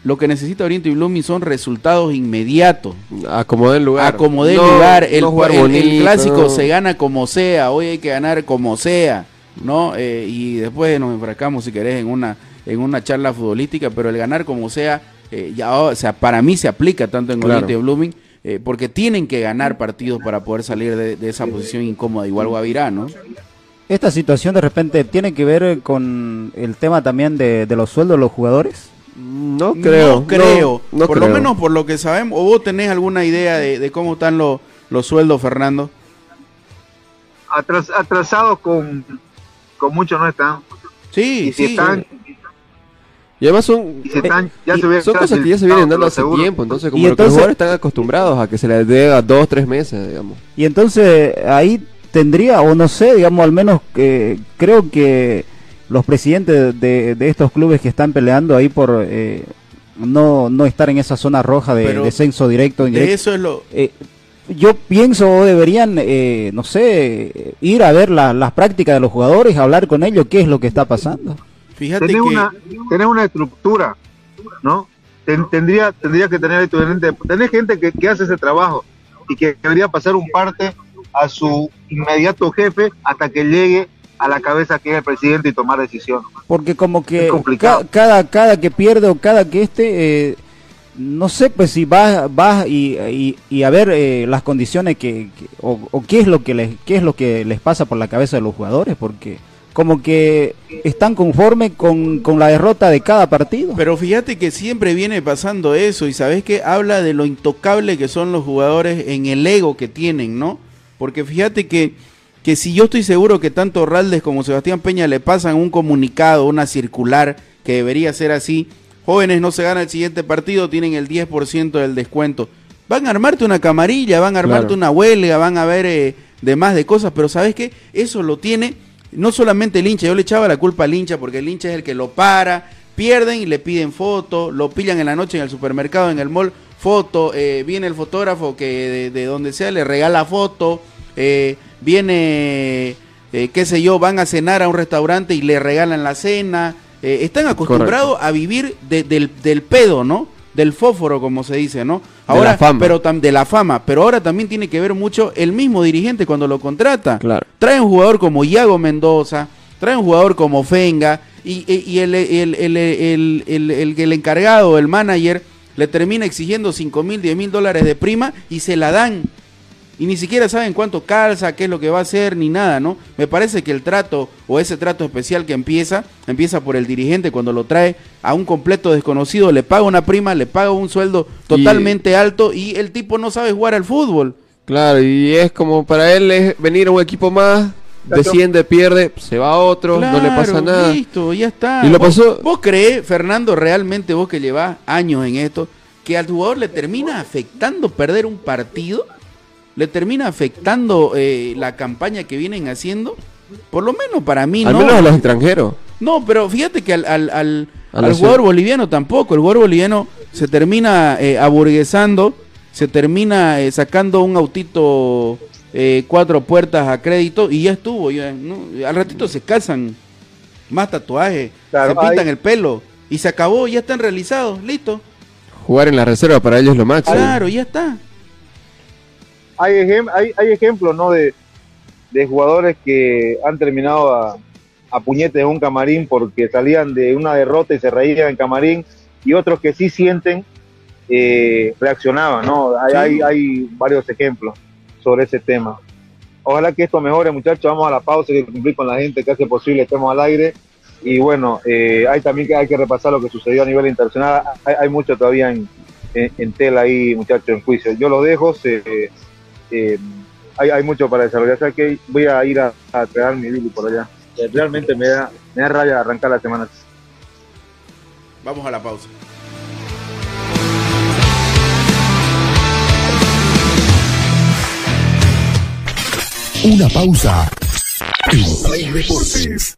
lo que necesita Oriente y Blooming son resultados inmediatos. Acomodé el lugar. Acomodé el No- lugar. El, no jugar el- el bonito. clásico se gana como sea. Hoy hay que ganar como sea, ¿no? Eh, y después nos enfrascamos, si querés, en una, en una charla futbolística, pero el ganar como sea, eh, ya, o sea, para mí se aplica tanto en Claro. Oriente y Blooming, eh, porque tienen que ganar partidos para poder salir de, de esa posición incómoda. Igual Guavirá, ¿no? Esta situación de repente tiene que ver con el tema también de, de los sueldos de los jugadores. No creo. No creo. no por creo. lo menos por lo que sabemos. ¿O vos tenés alguna idea de, de cómo están los, los sueldos, Fernando? Atras- atrasados con, con mucho no están. Sí, y si sí. están, Y además son, y si están, ya y se son cosas que ya se vienen dando hace seguro. tiempo. Entonces, como Y que los entonces- jugadores están acostumbrados a que se les deba dos, tres meses, digamos. Y entonces ahí tendría, o no sé, digamos, al menos que creo que los presidentes de, de estos clubes que están peleando ahí por eh, no, no estar en esa zona roja de Pero descenso directo, De eso es lo, eh, yo pienso deberían, eh, no sé, ir a ver la- las prácticas de los jugadores, hablar con ellos qué es lo que está pasando. Fíjate Tenés que una, tenés una estructura, ¿no? Ten- tendría, tendría que tener tu gerente. Tenés gente que, que hace ese trabajo y que debería pasar un parte a su inmediato jefe hasta que llegue a la cabeza que es el presidente y tomar decisiones. Porque como que ca- cada, cada que pierde o cada que este, eh, no sé, pues si vas vas y, y, y a ver eh, las condiciones que, que- o, o qué es lo que les qué es lo que les pasa por la cabeza de los jugadores, porque como que están conformes con, con la derrota de cada partido. Pero fíjate que siempre viene pasando eso y sabes que habla de lo intocable que son los jugadores en el ego que tienen, ¿no? Porque fíjate que, que si yo estoy seguro que tanto Raldes como Sebastián Peña le pasan un comunicado, una circular, que debería ser así, jóvenes no se ganan el siguiente partido, tienen el 10% del descuento. Van a armarte una camarilla, van a armarte Claro. una huelga, van a ver eh, demás de cosas, pero ¿sabes qué? Eso lo tiene no solamente el hincha, yo le echaba la culpa al hincha porque el hincha es el que lo para, pierden y le piden foto, lo pillan en la noche en el supermercado, en el mall, foto, eh, viene el fotógrafo que de, de donde sea le regala foto, eh, viene, eh, qué sé yo, van a cenar a un restaurante y le regalan la cena, eh, están acostumbrados a vivir de- del, del pedo, ¿no? Del fósforo, como se dice, ¿no? De Ahora, la fama. pero tam- de la fama, pero ahora también tiene que ver mucho el mismo dirigente cuando lo contrata. Claro. Trae un jugador como Iago Mendoza, trae un jugador como Fenga, y, y- y el, el, el, el- el- el- el encargado, el manager, le termina exigiendo 5 mil, 10 mil dólares de prima y se la dan. Y ni siquiera saben cuánto calza, qué es lo que va a hacer, ni nada, ¿no? Me parece que el trato o ese trato especial que empieza, empieza por el dirigente cuando lo trae a un completo desconocido, le paga una prima, le paga un sueldo totalmente alto y el tipo no sabe jugar al fútbol. Claro, y es como para él es venir a un equipo más, desciende, pierde, se va a otro, no le pasa nada. Listo, ya está. Y lo ¿Vos- pasó- ¿Vos crees, Fernando, realmente vos que llevas años en esto, que al jugador le termina afectando perder un partido? ¿Le termina afectando eh, la campaña que vienen haciendo? Por lo menos para mí Al no. menos a los extranjeros. No, pero fíjate que al, al, al- al jugador boliviano tampoco. El jugador boliviano se termina eh, aburguesando, se termina eh, sacando un autito eh, cuatro puertas a crédito y ya estuvo. ya, ¿no? Al ratito se casan, más tatuajes, Claro, se pintan hay- el pelo y se acabó, ya están realizados, listo. Jugar en la reserva para ellos es lo máximo. Claro, ya está. Hay, ejem- hay, hay ejemplos ¿no? de, de jugadores que han terminado a, a puñetes en un camarín porque salían de una derrota y se reían en camarín y otros que sí sienten eh, reaccionaban ¿no? hay, Sí. hay, hay varios ejemplos sobre ese tema ojalá que esto mejore muchachos vamos a la pausa y cumplir con la gente que hace posible estemos al aire y bueno eh, hay también que hay que repasar lo que sucedió a nivel internacional hay, hay mucho todavía en, en, en tela ahí muchachos en juicio yo lo dejo se, eh, hay, hay mucho para desarrollar. O sea que voy a ir a, a traer mi Billy por allá. Realmente me da, me da raya arrancar la semana. Vamos a la pausa. Una pausa. En Play Deportes.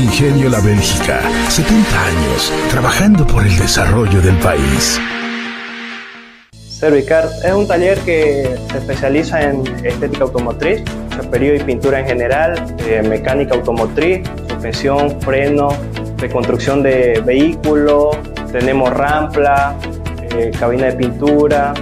Ingenio La Bélgica, 70 años trabajando por el desarrollo del país. Servicar es un taller que se especializa en estética automotriz, chofería y pintura en general, eh, mecánica automotriz, suspensión, freno, reconstrucción de vehículos, tenemos rampla, eh, cabina de pintura,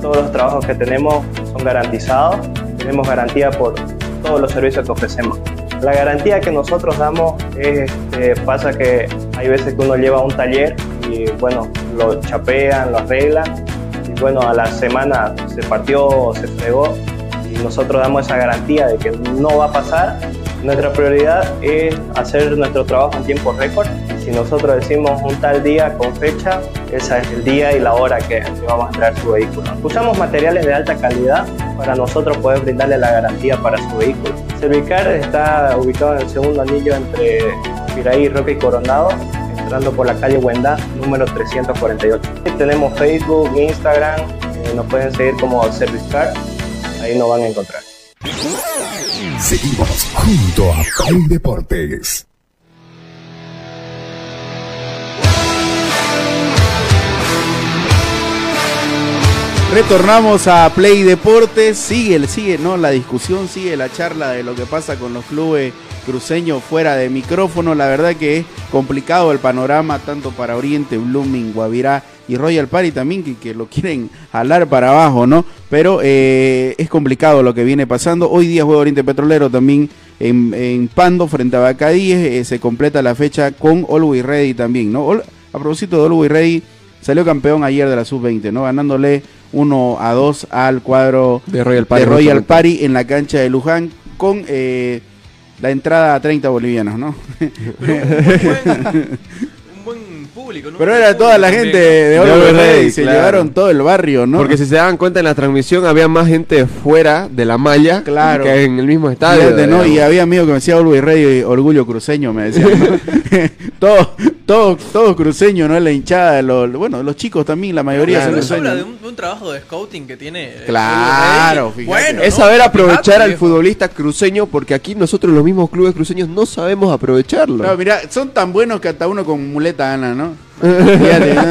todos los trabajos que tenemos son garantizados, tenemos garantía por todos los servicios que ofrecemos. La garantía que nosotros damos es, este, pasa que hay veces que uno lleva un taller y bueno, lo chapean, lo arreglan y bueno, a la semana se partió se fregó y nosotros damos esa garantía de que no va a pasar. Nuestra prioridad es hacer nuestro trabajo en tiempo récord. Si nosotros decimos un tal día con fecha, ese es el día y la hora que vamos a entregar su vehículo. Usamos materiales de alta calidad para nosotros poder brindarle la garantía para su vehículo. Servicar está ubicado en el segundo anillo entre Piraí, Roca y Coronado, entrando por la calle Huendá, número 348. Tenemos Facebook, Instagram, eh, nos pueden seguir como Servicar, ahí nos van a encontrar. Seguimos junto a Play Deportes. Retornamos a Play Deportes, sigue, sigue, ¿no? La discusión, sigue la charla de lo que pasa con los clubes cruceños fuera de micrófono. La verdad que es complicado el panorama, tanto para Oriente, Blooming, Guavirá y Royal Party también, que, que lo quieren jalar para abajo, ¿no? Pero eh, es complicado lo que viene pasando. Hoy día juega Oriente Petrolero también en, en Pando frente a Bacadíes. eh, se completa la fecha con Always Ready también, ¿no? A propósito de Always Ready, salió campeón ayer de la Sub-20, ¿no? Ganándole 1 a 2 al cuadro De Royal Party, de Royal. Party en la cancha de Luján con eh, la entrada a 30 bolivianos, ¿no? Pero público, ¿no? Pero era toda la gente de Ready, Ready, se claro. llevaron todo el barrio, ¿no? Porque si se dan cuenta en la transmisión había más gente fuera de la malla Claro. que en el mismo estadio. Fíjate, ¿no? Y había amigos que me decían Always Ready, orgullo cruceño, me decían. ¿no? todos, todos, todos cruceños, ¿no? La hinchada, de los, bueno, los chicos también, la mayoría Pero son eso habla cruceños. de un, de un trabajo de scouting que tiene. eh, Claro, fíjate. Bueno, Es ¿no? saber aprovechar Fíjate, al viejo. futbolista cruceño porque aquí nosotros los mismos clubes cruceños no sabemos aprovecharlo. No, mira, son tan buenos que hasta uno con muleta gana, ¿no? Fíjate, ¿no?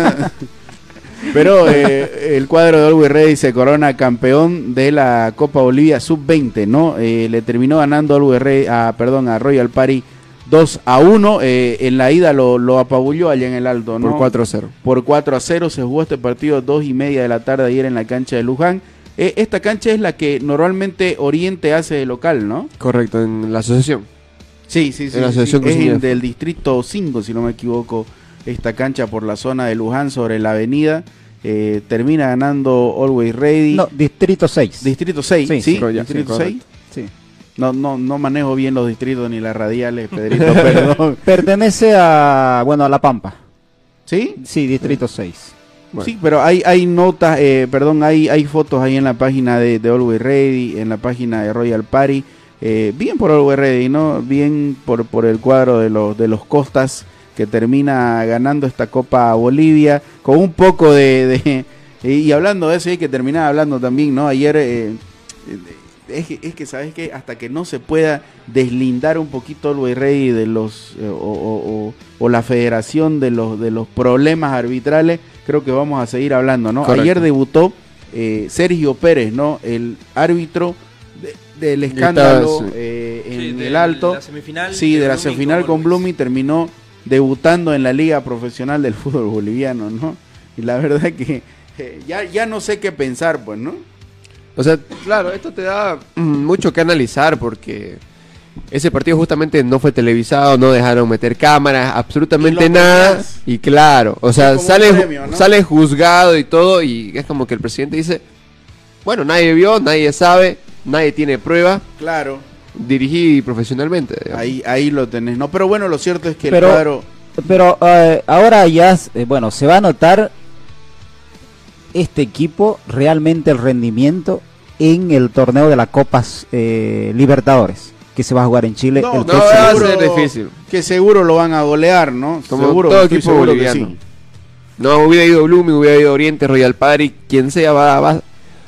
Pero eh, el cuadro de Always Ready se corona campeón de la Copa Bolivia Sub-20, ¿no? Eh, le terminó ganando Always Ready, a, perdón, a Royal Party 2 a 1. eh, en la ida lo, lo apabulló allá en el Alto, ¿no? Por 4-0. por 4 a 0. Se jugó este partido dos y media de la tarde ayer en la cancha de Luján. Eh, esta cancha es la que normalmente Oriente hace de local, ¿no? Correcto, en la asociación. Sí, sí, sí. En la Asociación sí. Es del distrito 5, si no me equivoco, esta cancha por la zona de Luján sobre la avenida. Eh, termina ganando Always Ready. No, Distrito 6. Distrito 6, ¿sí? Sí, Distrito sí, 6. Sí. No, no, no manejo bien los distritos ni las radiales, Pedrito, perdón. Pertenece a, bueno, a La Pampa. ¿Sí? Sí, Distrito 6. Bueno. Sí, pero hay, hay notas, eh, perdón, hay, hay fotos ahí en la página de, de Always Ready, en la página de Royal Party. Eh, bien por Always Ready, ¿no? Bien por, por el cuadro de los, de los Costas que termina ganando esta Copa Bolivia con un poco de... de- y hablando de eso, hay que terminar hablando también, ¿no? Ayer... eh, es que, es que, ¿sabes qué? Hasta que no se pueda deslindar un poquito Always Ready de los... eh, o, o- o- o la federación de los, de los problemas arbitrales, creo que vamos a seguir hablando, ¿no? Correcto. Ayer debutó eh, Sergio Pérez, ¿no? El árbitro de- del escándalo estaba, sí. eh, en Sí, de el alto. la semifinal sí, de de la semifinal con. Blooming terminó debutando en la Liga Profesional del Fútbol Boliviano, ¿no? Y la verdad que eh, ya, ya no sé qué pensar, pues, ¿no? O sea, claro, esto te da mm, mucho que analizar porque ese partido justamente no fue televisado, no dejaron meter cámaras, absolutamente Y nada. Y claro, o sea, sale, premio, ¿no? sale juzgado y todo y es como que el presidente dice, bueno, nadie vio, nadie sabe, nadie tiene prueba, Claro, dirigí profesionalmente. digamos. ahí, ahí lo tenés, ¿no? Pero bueno, lo cierto es que Pero- el cuadro... Pero eh, ahora ya, eh, bueno, se va a notar este equipo realmente el rendimiento en el torneo de la Copas eh, Libertadores que se va a jugar en Chile. No, el no, próximo- va a ser difícil. Que seguro lo van a golear, ¿no? Como seguro, todo equipo boliviano. sí. No, hubiera ido Blooming, hubiera ido Oriente, Royal Party, quien sea va, va,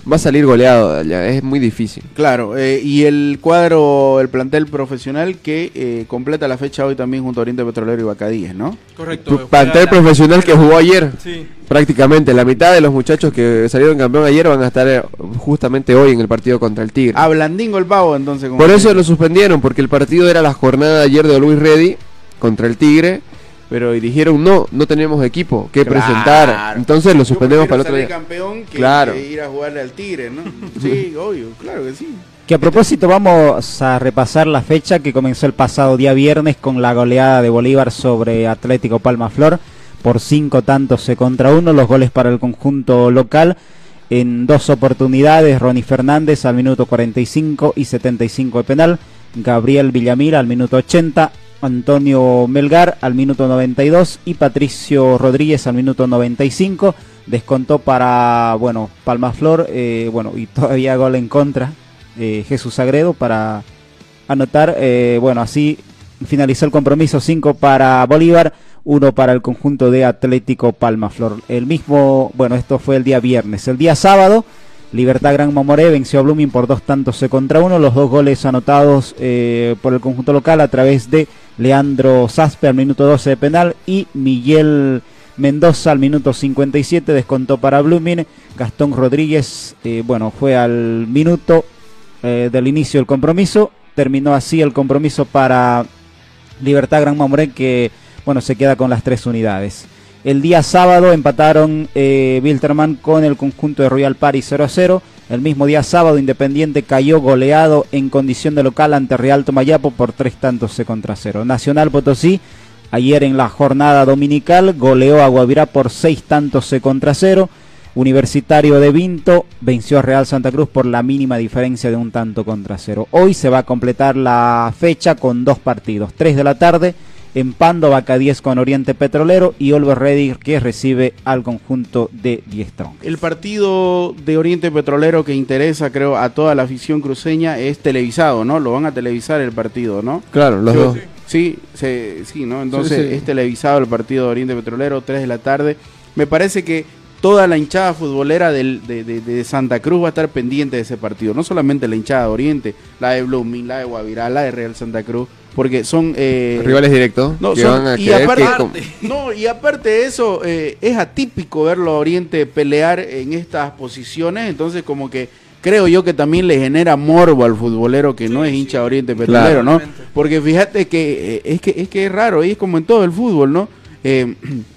va a salir goleado es muy difícil. Claro, eh, y el cuadro, el plantel profesional que eh, completa la fecha hoy también junto a Oriente Petrolero y Bacadíes, ¿no? Correcto. Tu juega plantel la- profesional que jugó ayer. Sí. Prácticamente la mitad de los muchachos que salieron campeón ayer van a estar eh, justamente hoy en el partido contra el Tigre. A Blandingo el pavo, entonces. Por eso lo suspendieron, porque el partido era la jornada de ayer de Luis Ready contra el Tigre, pero y dijeron no, no tenemos equipo que Claro. presentar. Entonces lo Yo suspendemos para el otro día. campeón que, Claro. que ir a jugarle al Tigre, ¿no? Sí, obvio, claro que sí. Que a propósito vamos a repasar la fecha que comenzó el pasado día viernes con la goleada de Bolívar sobre Atlético Palma Flor por cinco tantos contra uno, los goles para el conjunto local en dos oportunidades, Ronnie Fernández al minuto 45 y 75 de penal, Gabriel Villamil al minuto 80, Antonio Melgar al minuto 92 y Patricio Rodríguez al minuto 95 descontó para bueno Palma Flor eh, bueno y todavía gol en contra eh, Jesús Agredo para anotar eh, bueno así finalizó el compromiso 5 para Bolívar 1 para el conjunto de Atlético Palma Flor el mismo bueno esto fue el día viernes. El día sábado Libertad Gran Mamoré venció a Blooming por dos tantos C contra uno. Los dos goles anotados eh, por el conjunto local a través de Leandro Saspe al minuto 12 de penal y Miguel Mendoza al minuto 57 descontó para Blooming. Gastón Rodríguez, eh, bueno, fue al minuto eh, del inicio del compromiso. Terminó así el compromiso para Libertad Gran Mamoré que, bueno, se queda con las tres unidades. El día sábado empataron eh, Wilterman con el conjunto de Royal Party 0 a 0. El mismo día sábado Independiente cayó goleado en condición de local ante Real Tomayapo por tres tantos contra cero. Nacional Potosí ayer en la jornada dominical goleó a Guavirá por seis tantos contra cero. Universitario de Vinto venció a Real Santa Cruz por la mínima diferencia de un tanto contra cero. Hoy se va a completar la fecha con dos partidos. 3 de la tarde en Pando, Vaca 10 con Oriente Petrolero y Olver Ready que recibe al conjunto de Diestrong. El partido de Oriente Petrolero que interesa, creo, a toda la afición cruceña es televisado, ¿no? Lo van a televisar el partido, ¿no? Claro, los Sí, dos. Sí, se- sí, ¿no? Entonces Sí, sí. es televisado el partido de Oriente Petrolero, 3 de la tarde. Me parece que toda la hinchada futbolera del- de, de- de Santa Cruz va a estar pendiente de ese partido. No solamente la hinchada de Oriente, la de Blooming, la de Guavirá, la de Real Santa Cruz, porque son... eh, Rivales directos no, que son- van a y, aparte, que no, y aparte de eso, eh, es atípico verlo a Oriente pelear en estas posiciones, entonces como que creo yo que también le genera morbo al futbolero que no es hincha de Oriente Petrolero, ¿no? Totalmente. Porque fíjate que eh, es que es que es raro, y es como en todo el fútbol, ¿no?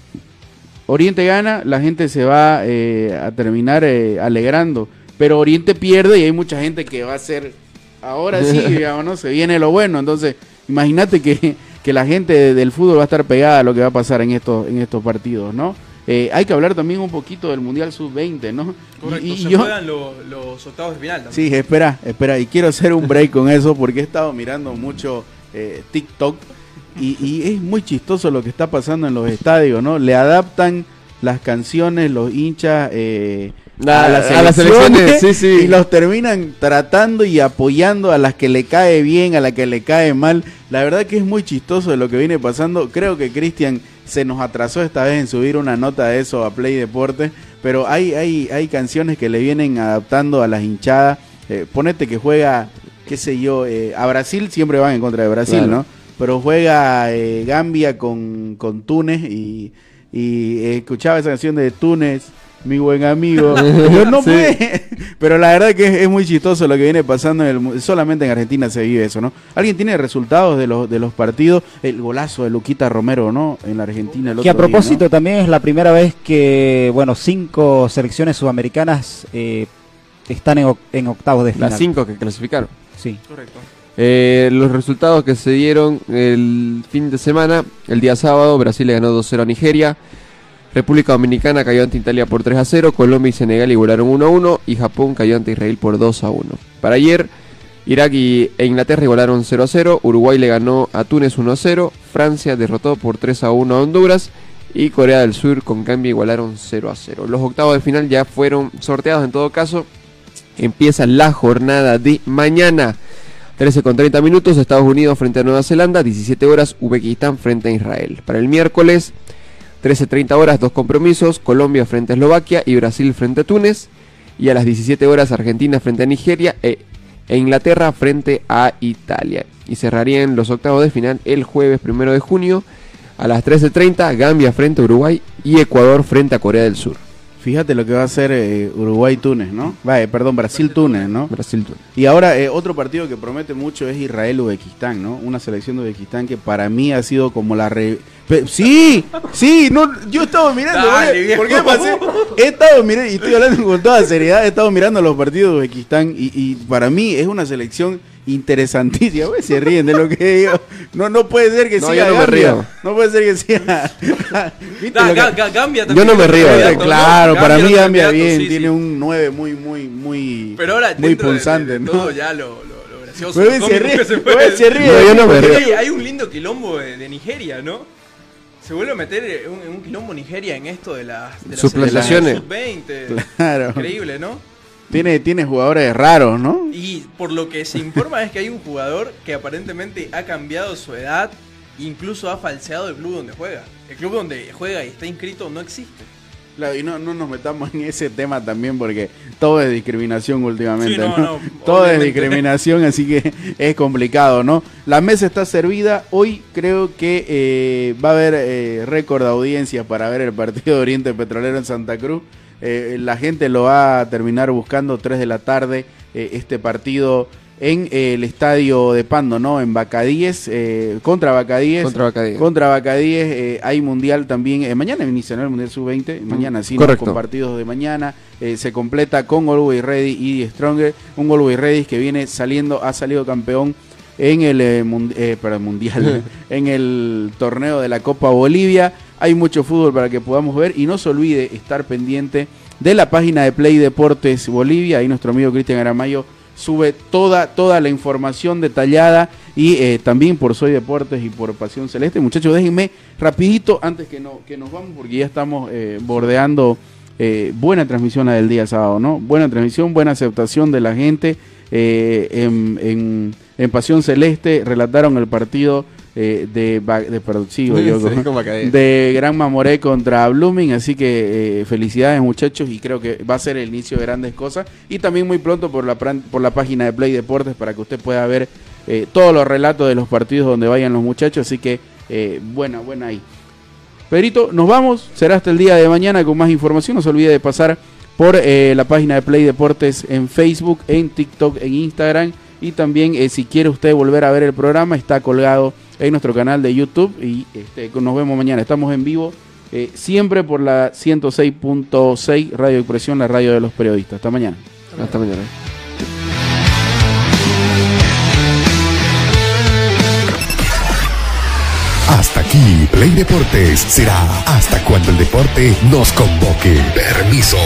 Oriente gana, la gente se va eh, a terminar eh, alegrando, pero Oriente pierde y hay mucha gente que va a ser, ahora sí, digamos, ¿no? Se viene lo bueno, entonces imagínate que, que la gente de- del fútbol va a estar pegada a lo que va a pasar en estos, en estos partidos, ¿no? Eh, hay que hablar también un poquito del Mundial Sub-20, ¿no? Correcto, Y- y se yo- juegan lo- los octavos de final también. Sí, espera, espera, y quiero hacer un break con eso porque he estado mirando mucho eh, TikTok y, y es muy chistoso lo que está pasando en los estadios, ¿no? Le adaptan las canciones, los hinchas eh, A- a, las a las selecciones selecciones, sí, sí. y los terminan tratando y apoyando a las que le cae bien, a las que le cae mal. La verdad que es muy chistoso lo que viene pasando. Creo que Cristian se nos atrasó esta vez en subir una nota de eso a Play Deporte, pero hay, hay, hay canciones que le vienen adaptando a las hinchadas. Eh, ponete que juega, qué sé yo, eh, a Brasil siempre van en contra de Brasil, Claro. ¿no? Pero juega eh, Gambia con, con Túnez y, y eh, escuchaba esa canción de Túnez, mi buen amigo. Yo no Sí. Pero la verdad que es, es muy chistoso lo que viene pasando. En el, mu- solamente en Argentina se vive eso, ¿no? ¿Alguien tiene resultados de los, de los partidos? El golazo de Luquita Romero, ¿no? En la Argentina. el Que a día, propósito también es la primera vez que, bueno, cinco selecciones sudamericanas eh, están en, en octavos de final. las cinco que clasificaron. Sí. Correcto. Eh, los resultados que se dieron el fin de semana, el día sábado, Brasil le ganó 2-0 a Nigeria, República Dominicana cayó ante Italia por 3 a 0, Colombia y Senegal igualaron 1 a 1 y Japón cayó ante Israel por 2 a 1. Para ayer, Irak e Inglaterra igualaron 0 a 0, Uruguay le ganó a Túnez 1 a 0, Francia derrotó por 3 a 1 a Honduras y Corea del Sur con cambio igualaron 0 a 0. Los octavos de final ya fueron sorteados en todo caso. Empieza la jornada de mañana. 13 con 30 minutos, Estados Unidos frente a Nueva Zelanda, 17 horas, Uzbekistán frente a Israel. Para el miércoles, 13.30 horas, dos compromisos, Colombia frente a Eslovaquia y Brasil frente a Túnez. Y a las 17 horas, Argentina frente a Nigeria e, e Inglaterra frente a Italia. Y cerrarían los octavos de final el jueves primero de junio a las 13.30, Gambia frente a Uruguay y Ecuador frente a Corea del Sur. Fíjate lo que va a hacer eh, Uruguay-Túnez, ¿no? Va, eh, perdón, Brasil-Túnez, ¿no? Brasil-Túnez. Y ahora eh, otro partido que promete mucho es Israel-Uzbekistán, ¿no? Una selección de Uzbekistán que para mí ha sido como la... Re... Pe- sí, sí, no, yo he estado mirando, Dale. ¿por qué pasé? He estado mirando, y estoy hablando con toda seriedad, he estado mirando los partidos de Uzbekistán y, y para mí es una selección interesantísima. Güey, se ríen de lo que digo. No, no puede ser que No, siga yo no me río. No puede ser que siga... ¿Viste Da, Ga- Ga- Gambia Yo también no me río, eh. Claro, para mí candidato, bien, sí, tiene sí. un 9 muy, muy, muy... Pero ahora, muy dentro de- pulsante, de, ¿no? todo ya lo, lo, gracioso. Se ríe, se puede- se ríe. No, yo no me río. hay, hay un lindo quilombo de, de Nigeria, ¿no? Se vuelve a meter en un, un quilombo Nigeria en esto de las, de las Suplantaciones. sub-20. Claro. Increíble, ¿no? Tiene, tiene jugadores raros, ¿no? Y por lo que se informa es que hay un jugador que aparentemente ha cambiado su edad, incluso ha falseado el club donde juega. El club donde juega y está inscrito no existe. Claro, y no, no nos metamos en ese tema también porque todo es discriminación últimamente. Sí, no, ¿no? no, todo es discriminación, así que es complicado, ¿no? La mesa está servida. Hoy creo que eh, va a haber eh, récord de audiencia para ver el partido de Oriente Petrolero en Santa Cruz. Eh, la gente lo va a terminar buscando 3 de la tarde eh, este partido en eh, el estadio de Pando, ¿no? En Bacadíes, contra Bacadíes. Contra Bacadíes. Contra Bacadíes, hay mundial también. mañana inicia ¿no? el mundial sub-20. Mañana sí. Correcto. con partidos de mañana. se completa con Always Ready y Stronger. Un Always Ready que viene saliendo, ha salido campeón en el eh, mun- eh, perdón, mundial, en el torneo de la Copa Bolivia. Hay mucho fútbol para que podamos ver y no se olvide estar pendiente de la página de Play Deportes Bolivia. Ahí nuestro amigo Cristian Aramayo sube toda, toda la información detallada y eh, también por Soy Deportes y por Pasión Celeste. Muchachos, déjenme rapidito antes que, no, que nos vamos porque ya estamos eh, bordeando eh, buena transmisión del día sábado, ¿no? Buena transmisión, buena aceptación de la gente. en, en- en Pasión Celeste relataron el partido eh, de, de, perdón, yo, Sí, Bacadíes. de Gran Mamoré contra Blooming, así que eh, felicidades muchachos y creo que va a ser el inicio de grandes cosas y también muy pronto por la, por la página de Play Deportes para que usted pueda ver eh, todos los relatos de los partidos donde vayan los muchachos, así que eh, buena, buena ahí. Pedrito, nos vamos, será hasta el día de mañana con más información, no se olvide de pasar por la página de Play Deportes en Facebook, en TikTok, en Instagram y también si quiere usted volver a ver el programa está colgado en nuestro canal de YouTube y este, nos vemos mañana, estamos en vivo eh, siempre por la 106.6 Radio Expresión, la radio de los periodistas. Hasta mañana. Hasta mañana. Hasta aquí, Play Deportes será hasta cuando el deporte nos convoque. Permiso.